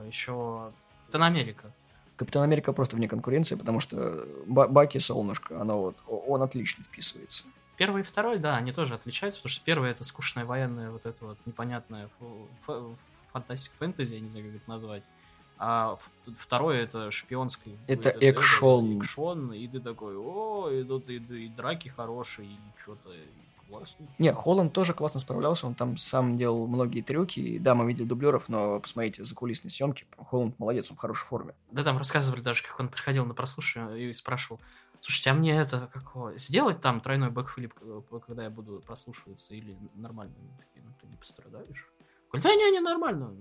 еще... Это на Америка. Капитан Америка просто вне конкуренции, потому что Ба- Баки солнышко, оно вот, он отлично вписывается. Первый и второй, да, они тоже отличаются, потому что первый это скучная военная, вот это вот непонятная ф- ф- фантастика фэнтези, я не знаю, как это назвать. А второй это шпионский. Это экшон. экшон, и ты такой, о, и, тут и, и драки хорошие, и что-то классно. Не, Холланд тоже классно справлялся, он там сам делал многие трюки. И да, мы видели дублеров, но посмотрите за кулисные съемки. Холланд молодец, он в хорошей форме. Да там рассказывали даже, как он приходил на прослушивание и спрашивал, слушайте, а мне это какого? Сделать там тройной бэкфлип, э, когда я буду прослушиваться, или нормально? Ну ты не пострадаешь? Говорит, да не, не, нормально.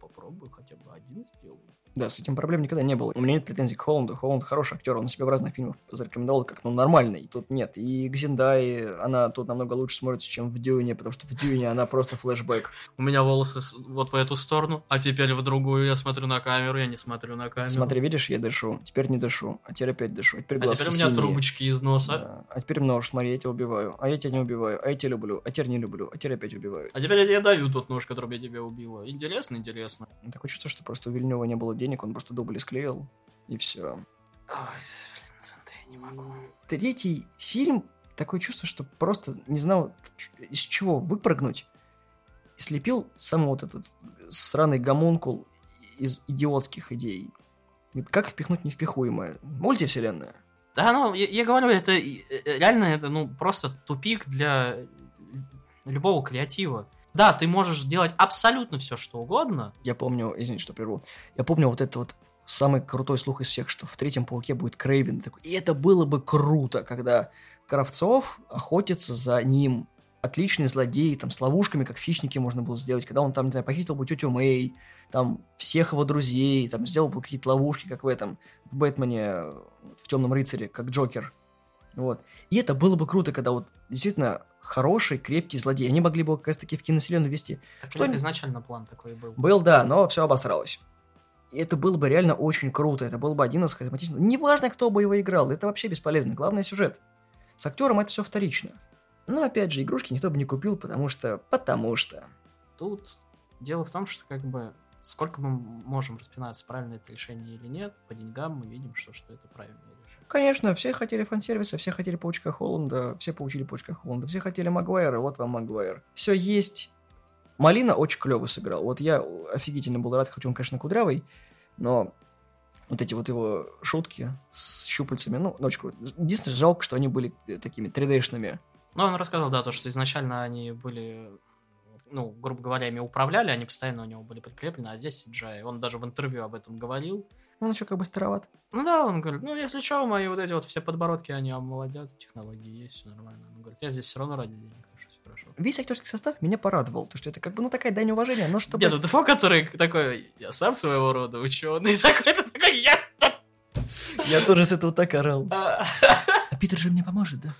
Попробуй хотя бы один сделай. Да, с этим проблем никогда не было. У меня нет претензий к Холланду. Холланд хороший актер, он себя в разных фильмах зарекомендовал как, ну, нормальный. Тут нет. И к Зиндай она тут намного лучше смотрится, чем в Дюне, потому что в Дюне она просто флешбэк. У меня волосы вот в эту сторону, а теперь в другую. Я смотрю на камеру, я не смотрю на камеру. Смотри, видишь, я дышу. Теперь не дышу. А теперь опять дышу. А теперь а теперь у меня синие. трубочки из носа. Да. А теперь множишь, смотри, я тебя убиваю. А я тебя не убиваю. А я тебя люблю. А теперь не люблю. А теперь опять убиваю. А теперь я тебе даю тот нож, которым я тебя убила. Интересно, интересно. Такое чувство, что просто у Вильнева не было денег, он просто дубли склеил, и все. Ой, блин, я не могу. Третий фильм, такое чувство, что просто не знал, из чего выпрыгнуть, и слепил сам вот этот сраный гомункул из идиотских идей. Как впихнуть невпихуемое? Мультивселенная. Да, ну, я, я говорю, это э, реально это, ну, просто тупик для любого креатива. Да, ты можешь делать абсолютно все, что угодно. Я помню, извините, что прерву. Я помню вот это вот самый крутой слух из всех, что в третьем пауке будет Крейвен. Такой, и это было бы круто, когда Кравцов охотится за ним. Отличный злодей, там, с ловушками, как в хищники можно было сделать. Когда он там, не знаю, похитил бы тетю Мэй, там, всех его друзей, там, сделал бы какие-то ловушки, как в этом, в Бэтмене, в Темном рыцаре, как Джокер. Вот. И это было бы круто, когда вот действительно хороший, крепкий злодей. Они могли бы как раз-таки в киновселенную вести. Так Что изначально план такой был. Был, да, но все обосралось. И это было бы реально очень круто. Это был бы один из харизматичных. Неважно, кто бы его играл, это вообще бесполезно. Главное сюжет. С актером это все вторично. Но опять же, игрушки никто бы не купил, потому что... Потому что... Тут дело в том, что как бы сколько мы можем распинаться, правильно это решение или нет, по деньгам мы видим, что, что это правильное. Конечно, все хотели фан-сервиса, все хотели Паучка Холланда, все получили Паучка Холланда, все хотели Магуайра, вот вам Магуайр. Все есть. Малина очень клево сыграл. Вот я офигительно был рад, хоть он, конечно, кудрявый, но вот эти вот его шутки с щупальцами, ну, очень круто. Единственное, жалко, что они были такими 3D-шными. Ну, он рассказал, да, то, что изначально они были, ну, грубо говоря, ими управляли, они постоянно у него были прикреплены, а здесь CGI. Он даже в интервью об этом говорил. Он еще как бы староват. Ну да, он говорит, ну, если что, мои вот эти вот все подбородки, они омолодят, технологии есть, все нормально. Он говорит, я здесь все равно ради денег, что все хорошо. Весь актерский состав меня порадовал, то что это как бы, ну, такая дань уважения, но чтобы... Нет, ну Дефо, который такой, я сам своего рода ученый, такой, это такой, я... Я тоже с этого так орал. А, А Питер же мне поможет, да?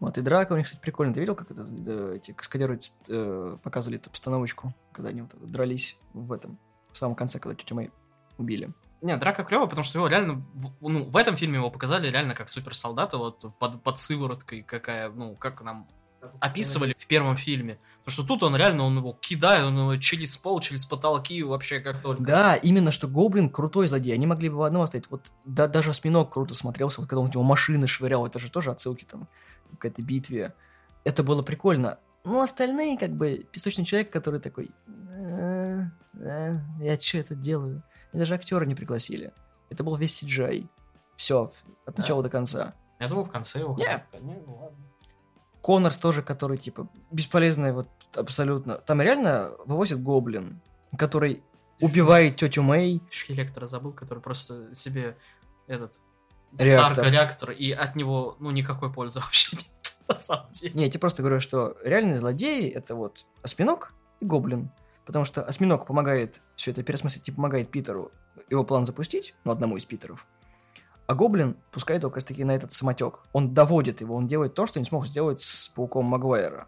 Вот, и драка у них, кстати, прикольно. Ты видел, как это, э, эти каскадеры э, показывали эту постановочку, когда они вот дрались в этом, в самом конце, когда тетю Мэй убили? Не, драка клево, потому что его реально, в- ну, в этом фильме его показали реально как суперсолдата, вот под, под сывороткой, какая, ну, как нам описывали в первом фильме. Потому что тут он реально, он его кидает, он его через пол, через потолки, вообще как только. Да, именно что Гоблин крутой злодей. Они могли бы в одном оставить. Вот да, даже осьминог круто смотрелся, вот когда он у него машины швырял, это же тоже отсылки там к этой битве. Это было прикольно. Ну, остальные, как бы, песочный человек, который такой... «Э, э, Я что это делаю? И даже актера не пригласили. Это был весь CGI. Все, от Да. начала до конца. Я думал, в конце его... Не. Не, ну ладно. Коннорс тоже, который, типа, бесполезный вот абсолютно. Там реально вывозит гоблин, который убивает тетю Мэй. Лектора забыл, который просто себе этот... Реактор. Старка реактор, и от него, ну, никакой пользы вообще нет, на самом деле. Не, я тебе просто говорю, что реальные злодеи это вот осьминог и гоблин. Потому что осьминог помогает все это пересмыслить и помогает Питеру его план запустить, ну, одному из Питеров. А гоблин пускает его как раз таки на этот самотек. Он доводит его, он делает то, что не смог сделать с пауком Магуайра.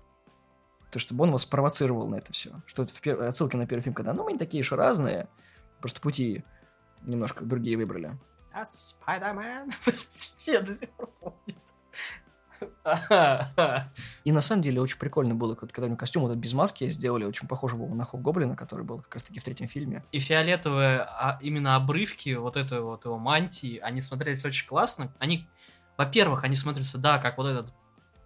То, чтобы он его спровоцировал на это все. Что это в пер- отсылки на первый фильм, когда, ну, мы не такие и разные, просто пути немножко другие выбрали. А Спайдермен? Я до сих пор помню. И на самом деле очень прикольно было, когда у него костюм вот этот без маски сделали, очень похоже был на Хоп Гоблина, который был как раз-таки в третьем фильме. И фиолетовые а, именно обрывки вот этой вот его мантии, они смотрелись очень классно. Они, во-первых, они смотрятся, да, как вот этот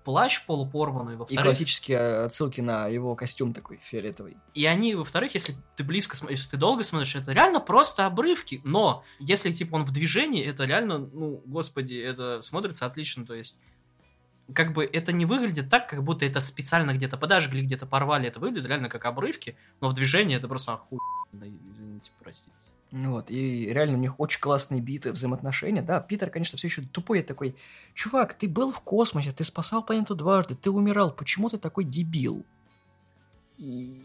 плащ полупорванный, И во-вторых... классические отсылки на его костюм такой фиолетовый. И они, во-вторых, если ты близко смотришь, если ты долго смотришь, это реально просто обрывки. Но если, типа, он в движении, это реально, ну, господи, это смотрится отлично. То есть, как бы это не выглядит так, как будто это специально где-то подожгли, где-то порвали. Это выглядит реально как обрывки, но в движении это просто охуенно. Извините, простите. Ну Вот, и реально у них очень классные биты, взаимоотношения. Да, Питер, конечно, все еще тупой я такой, чувак, ты был в космосе, ты спасал планету дважды, ты умирал, почему ты такой дебил? И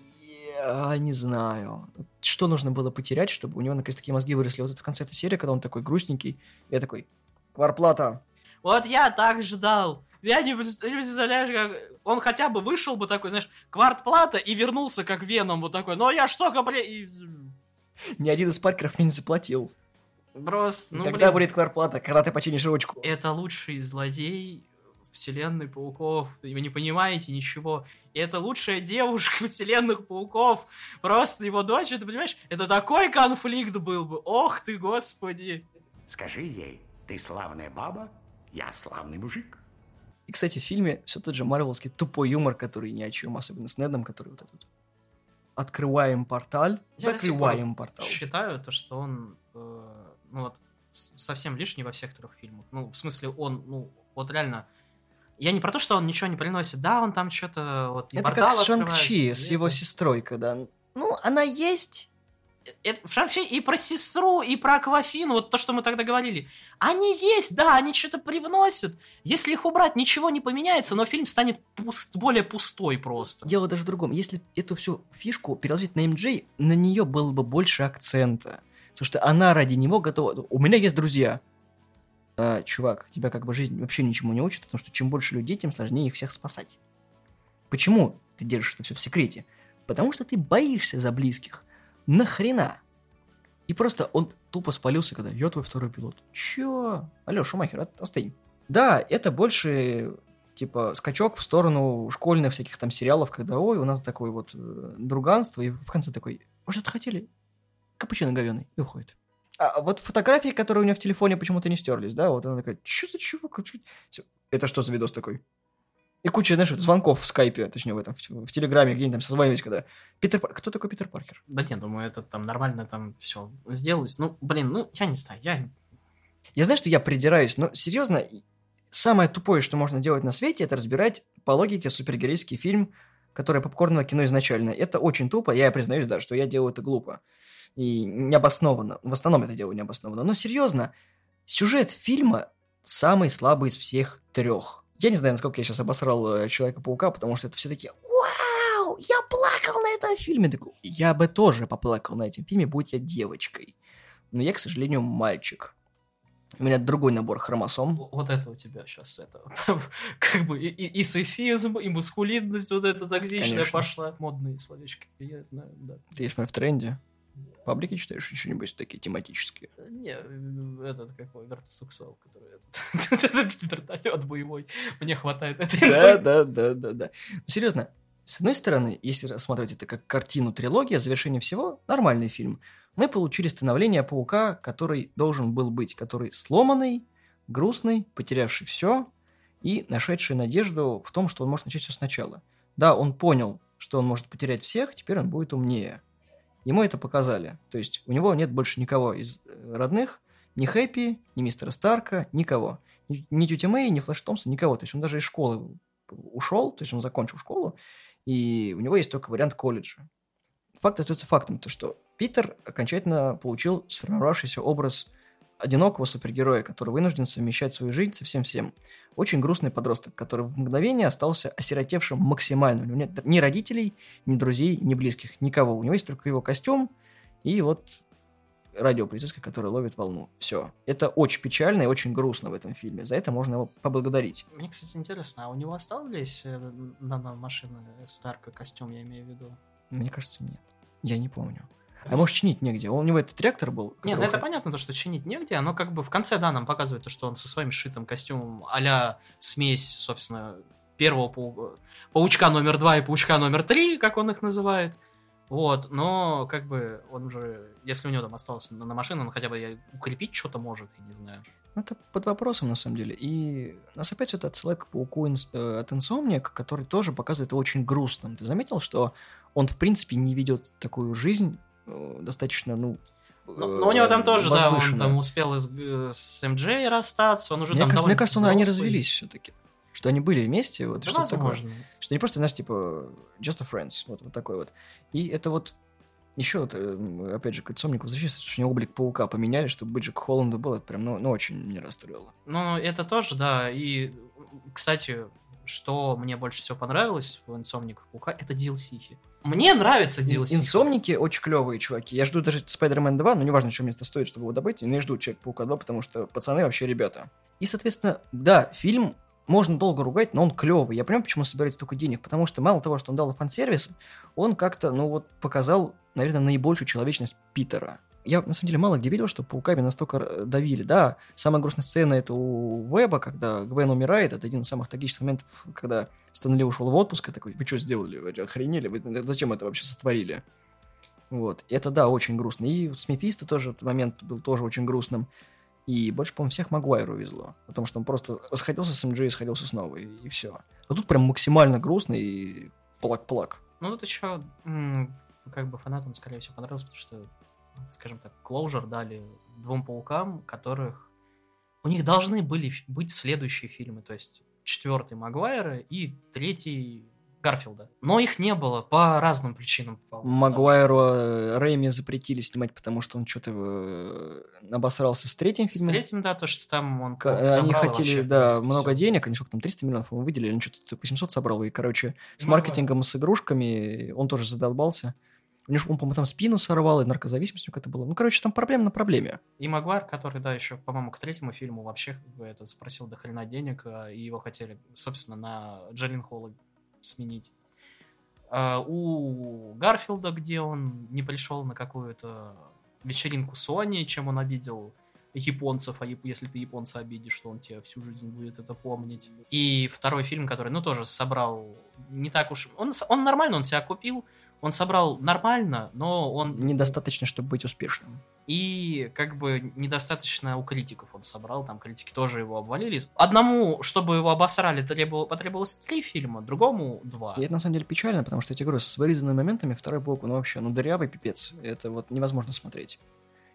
я не знаю, что нужно было потерять, чтобы у него наконец такие мозги выросли. Вот это в конце этой серии, когда он такой грустненький, я такой, кварплата, Вот я так ждал. Я не, пред- не представляешь, как... Он хотя бы вышел бы такой, знаешь, квартплата и вернулся как Веном вот такой. Но я что, бля... и- ни один из паркеров мне не заплатил. Просто, ну, Когда блин, будет кварплата, когда ты починишь ручку? это лучший злодей вселенной пауков. Вы не понимаете ничего. И это лучшая девушка вселенных пауков. Просто его дочь, ты понимаешь? Это такой конфликт был бы. Ох ты, господи. Скажи ей, ты славная баба, я славный мужик. И, кстати, в фильме все тот же марвеловский тупой юмор, который ни о чем, особенно с Недом, который вот этот открываем портал, Я закрываем портал. Считаю то, что он э, ну вот совсем лишний во всех трех фильмах. Ну, в смысле, он, ну, вот реально. Я не про то, что он ничего не приносит. Да, он там что-то вот Это как Шанг-Чи, открывается, с его сестрой, когда... Ну, она есть, Это, в Шанг-Чи и про сестру, и про Аквафину, вот то, что мы тогда говорили. Они есть, да, они что-то привносят. Если их убрать, ничего не поменяется, но фильм станет пуст- более пустой просто. Дело даже в другом. Если эту всю фишку переложить на МД, на нее было бы больше акцента. Потому что она ради него готова... У меня есть друзья. А, чувак, тебя как бы жизнь вообще ничему не учит, потому что чем больше людей, тем сложнее их всех спасать. Почему ты держишь это все в секрете? Потому что ты боишься за близких. Нахрена? И просто он тупо спалился, когда я твой второй пилот. Чё? Алло, Шумахер, от- остынь. Да, это больше типа скачок в сторону школьных всяких там сериалов, когда ой, у нас такое вот э, друганство, и в конце такой, вы что-то хотели? Капучино говёный, и уходит. А вот фотографии, которые у нее в телефоне почему-то не стерлись, да, вот она такая, что за чувак? Это что за видос такой? И куча, знаешь, звонков в скайпе, точнее, в этом, в, в телеграме, где-нибудь там созванивались, когда... Питер Кто такой Питер Паркер? Да нет, думаю, это там нормально там все сделалось. Ну, блин, ну, я не знаю, я... Я знаю, что я придираюсь, но серьезно, самое тупое, что можно делать на свете, это разбирать по логике супергеройский фильм, который попкорное кино изначально. Это очень тупо, я признаюсь, да, что я делаю это глупо. И необоснованно. В основном это делаю необоснованно. Но серьезно, сюжет фильма самый слабый из всех трех. Я не знаю, насколько я сейчас обосрал э, Человека-паука, потому что это все такие «Вау! Я плакал на этом фильме!» Такой, Я бы тоже поплакал на этом фильме, будь я девочкой. Но я, к сожалению, мальчик. У меня другой набор хромосом. Вот это у тебя сейчас это... Как бы и, и, и сексизм, и мускулинность вот эта токсичная Конечно. пошла. Модные словечки, я знаю, да. Ты есть в тренде. Паблики читаешь что-нибудь такие тематические? Не, э, этот какой, вертосексуал, который этот вертолет боевой. Мне хватает этой Да, да, да, да, да. Ну, серьезно, с одной стороны, если рассматривать это как картину трилогия, завершение всего, нормальный фильм. Мы получили становление паука, который должен был быть, который сломанный, грустный, потерявший все и нашедший надежду в том, что он может начать все сначала. Да, он понял, что он может потерять всех, теперь он будет умнее. Ему это показали. То есть у него нет больше никого из э, родных, ни Хэппи, ни мистера Старка, никого. Ни, ни тети Мэй, ни Флэш Томпсон, никого. То есть он даже из школы ушел, то есть он закончил школу, и у него есть только вариант колледжа. Факт остается фактом, то что Питер окончательно получил сформировавшийся образ одинокого супергероя, который вынужден совмещать свою жизнь со всем-всем. Очень грустный подросток, который в мгновение остался осиротевшим максимально. У него нет ни родителей, ни друзей, ни близких, никого. У него есть только его костюм и вот радиополицейская, которая ловит волну. Все. Это очень печально и очень грустно в этом фильме. За это можно его поблагодарить. Мне, кстати, интересно, а у него остались э, наномашины Старка, костюм, я имею в виду? Мне кажется, нет. Я не помню. А может, чинить негде? У него этот реактор был? Нет, ну это понятно, то, что чинить негде, оно как бы в конце, да, нам показывает то, что он со своим сшитым костюмом а смесь, собственно, первого пау- паучка номер два и паучка номер три, как он их называет. Вот, но как бы он уже, если у него там осталось на, на машине, он хотя бы укрепить что-то может, я не знаю. Ну, Это под вопросом, на самом деле. И нас опять это отсылает к пауку инс- э, от Insomniac, который тоже показывает его очень грустным. Ты заметил, что он, в принципе, не ведет такую жизнь достаточно, ну... Ну, но у него там э, тоже, да, он там успел из- э, с МД расстаться, он уже Мне, там кажется, мне кажется, он- они взрослый. развелись все-таки. Что они были вместе, вот, Да, что такое. Что не просто, знаешь, типа, just a friends, вот, вот такой вот. И это вот еще, вот, э, опять же, к Insomniac возвращается, что у него облик паука поменяли, чтобы быть же к Холланду был, это прям, ну, ну, очень меня расстроило. Ну, это тоже, да. И, кстати, что мне больше всего понравилось в Insomniac Паука, это DLC. -хи. Мне нравится DLC. Инсомники очень клевые чуваки. Я жду даже Spider-Man 2, но неважно, что мне это стоит, чтобы его добыть, я жду Человек-паука 2, потому что пацаны вообще ребята. И, соответственно, да, фильм можно долго ругать, но он клевый. Я понимаю, почему он собирает столько денег, потому что мало того, что он дал фан-сервис, он как-то, ну вот, показал, наверное, наибольшую человечность Питера. Я, на самом деле, мало где видел, что пауками настолько э, давили. Да, самая грустная сцена это у Веба, когда Гвен умирает. Это один из самых трагичных моментов, когда Стэнли ушел в отпуск и такой, вы что сделали? Вы охренели? Вы зачем это вообще сотворили? Вот. Это, да, очень грустно. И с Мефисто тоже этот момент был тоже очень грустным. И больше, по-моему, всех Магуайру везло. Потому что он просто расходился с МД и сходился снова, и, и все. А тут прям максимально грустно и плак-плак. Ну, тут еще, как бы фанатам, скорее всего, понравилось, потому что, скажем так, Closure дали двум паукам, которых... У них должны были быть следующие фильмы, то есть четвертый Магуайра и третий Гарфилда. Но их не было по разным причинам. Магуайру э, Рэйми запретили снимать, потому что он что-то э, обосрался с третьим С фильмом. третьим, да, то, что там он К- Они хотели, вообще, да, принципе, много всё. денег, они сколько там, 300 миллионов, по-моему, выделили, он что-то типа 800 собрал, и, короче, с Ну, маркетингом, с игрушками он тоже задолбался. У него, по-моему, там спину сорвал, и наркозависимость какая-то была. Ну, короче, там проблема на проблеме. И Магуайр, который, да, еще, по-моему, к третьему фильму вообще как бы, это спросил до хрена денег, а, и его хотели, собственно, на Джалин Холла сменить. А, у Гарфилда, где он не пришел на какую-то вечеринку Sony, чем он обидел японцев, а если ты японца обидишь, то он тебе всю жизнь будет это помнить. И второй фильм, который, ну, тоже собрал не так уж... Он, он нормально, он себя купил, он собрал нормально, но он... Недостаточно, чтобы быть успешным. И как бы недостаточно у критиков он собрал, там критики тоже его обвалили. Одному, чтобы его обосрали, требовал- потребовалось три фильма, другому два. И это, на самом деле, печально, потому что, я тебе говорю, с вырезанными моментами второй блок, ну, вообще, ну, дырявый пипец. Это вот невозможно смотреть.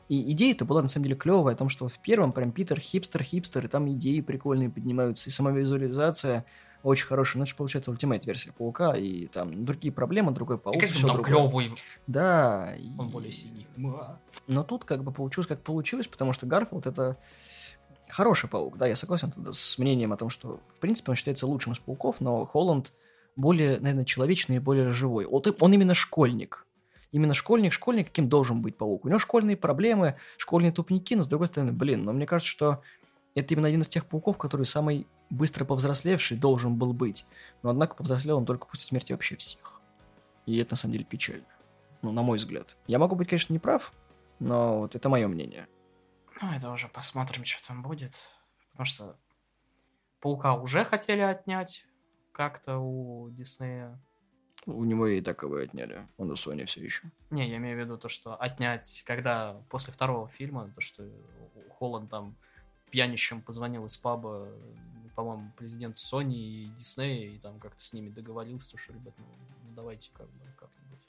И идея-то была, на самом деле, клевая, о том, что в первом прям Питер хипстер-хипстер, и там идеи прикольные поднимаются, и сама визуализация очень хорошая. Ну, это же, получается, ультимейт версия Паука, и там другие проблемы, другой И паук, как все там клевый, Да. он и- более синий. Но тут как бы получилось, как получилось, потому что Гарфилд это хороший паук. Да, я согласен тогда с мнением о том, что, в принципе, он считается лучшим из пауков, но Холланд более, наверное, человечный и более живой. Вот и- он именно школьник. Именно школьник, школьник, каким должен быть паук. У него школьные проблемы, школьные тупники, но с другой стороны, блин, но мне кажется, что это именно один из тех пауков, который самый быстро повзрослевший должен был быть. Но, однако, повзрослел он только после смерти вообще всех. И это, на самом деле, печально. Ну, на мой взгляд. Я могу быть, конечно, неправ, но вот это мое мнение. Ну, это уже посмотрим, что там будет. Потому что Паука уже хотели отнять как-то у Диснея. У него и так его отняли. Он у Sony все еще. Не, я имею в виду то, что отнять, когда после второго фильма, то, что Холланд там пьянищем позвонил из паба, по-моему, президенту Sony и Диснея, и там как-то с ними договорился, то, что, ребят, ну, ну, давайте как бы как-нибудь.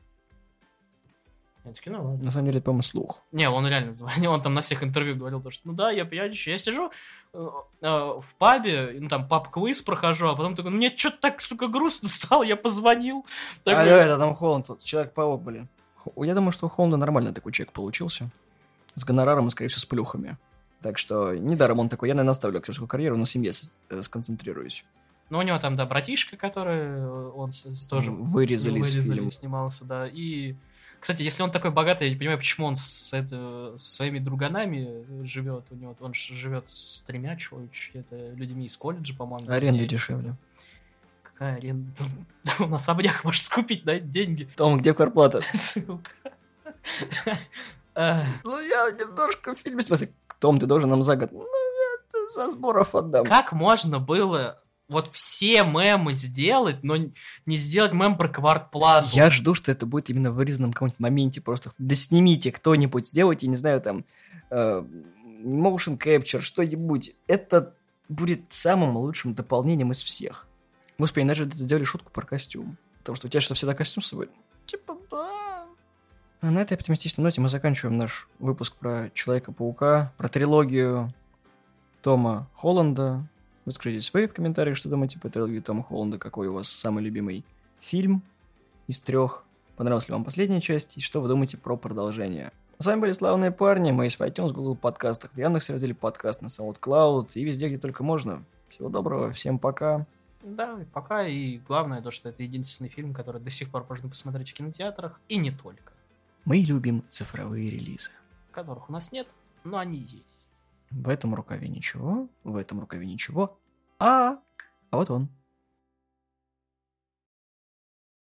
Я такие, ну ладно. На самом деле, это, по-моему, слух. Не, он реально звонил, он там на всех интервью говорил, то, что ну да, я пьяничаю, я сижу э, э, в пабе, ну там паб-квиз прохожу, а потом такой, ну мне что-то так, сука, грустно стало, я позвонил. Такой, Алло, это там Холланд, Человек-паук, блин. Я думаю, что у Холланда нормально такой человек получился. С гонораром и, скорее всего, с плюхами. Так что недаром он такой, я, наверное, оставлю актерскую карьеру, на семье э, сконцентрируюсь. Ну, у него там, да, братишка, который э, он с- тоже Вырезали вырезали, фильма. снимался, да. И, кстати, если он такой богатый, я не понимаю, почему он с, это, со своими друганами живет. У него он живет с тремя это людьми из колледжа, по-моему. Аренда дешевле. Какая аренда? Он особняк может купить на эти деньги. Том, где? Сука. Эх, Ну, я немножко в фильме... В смысле, Том, ты должен нам за год. Ну, я за сборов отдам. Как можно было вот все мемы сделать, но не сделать мем про квартплату? Я жду, что это будет именно в вырезанном каком-нибудь моменте. Просто да снимите кто-нибудь, сделайте, не знаю, там, э, motion capture, что-нибудь. Это будет самым лучшим дополнением из всех. Господи, даже сделали шутку про костюм. Потому что у тебя что, всегда костюм с собой? А на этой оптимистичной ноте мы заканчиваем наш выпуск про Человека-паука, про трилогию Тома Холланда. Выскажитесь вы в комментариях, что думаете по трилогии Тома Холланда, какой у вас самый любимый фильм из трех. Понравилась ли вам последняя часть, и что вы думаете про продолжение. С вами были славные парни, мы есть в iTunes, Google подкастах, в Яндекс.Разделе подкаст на SoundCloud и везде, где только можно. Всего доброго, всем пока. Да, и пока, и главное то, что это единственный фильм, который до сих пор можно посмотреть в кинотеатрах, и не только, Мы любим цифровые релизы. которых у нас нет, но они есть. В этом рукаве ничего, в этом рукаве ничего, а, а вот он.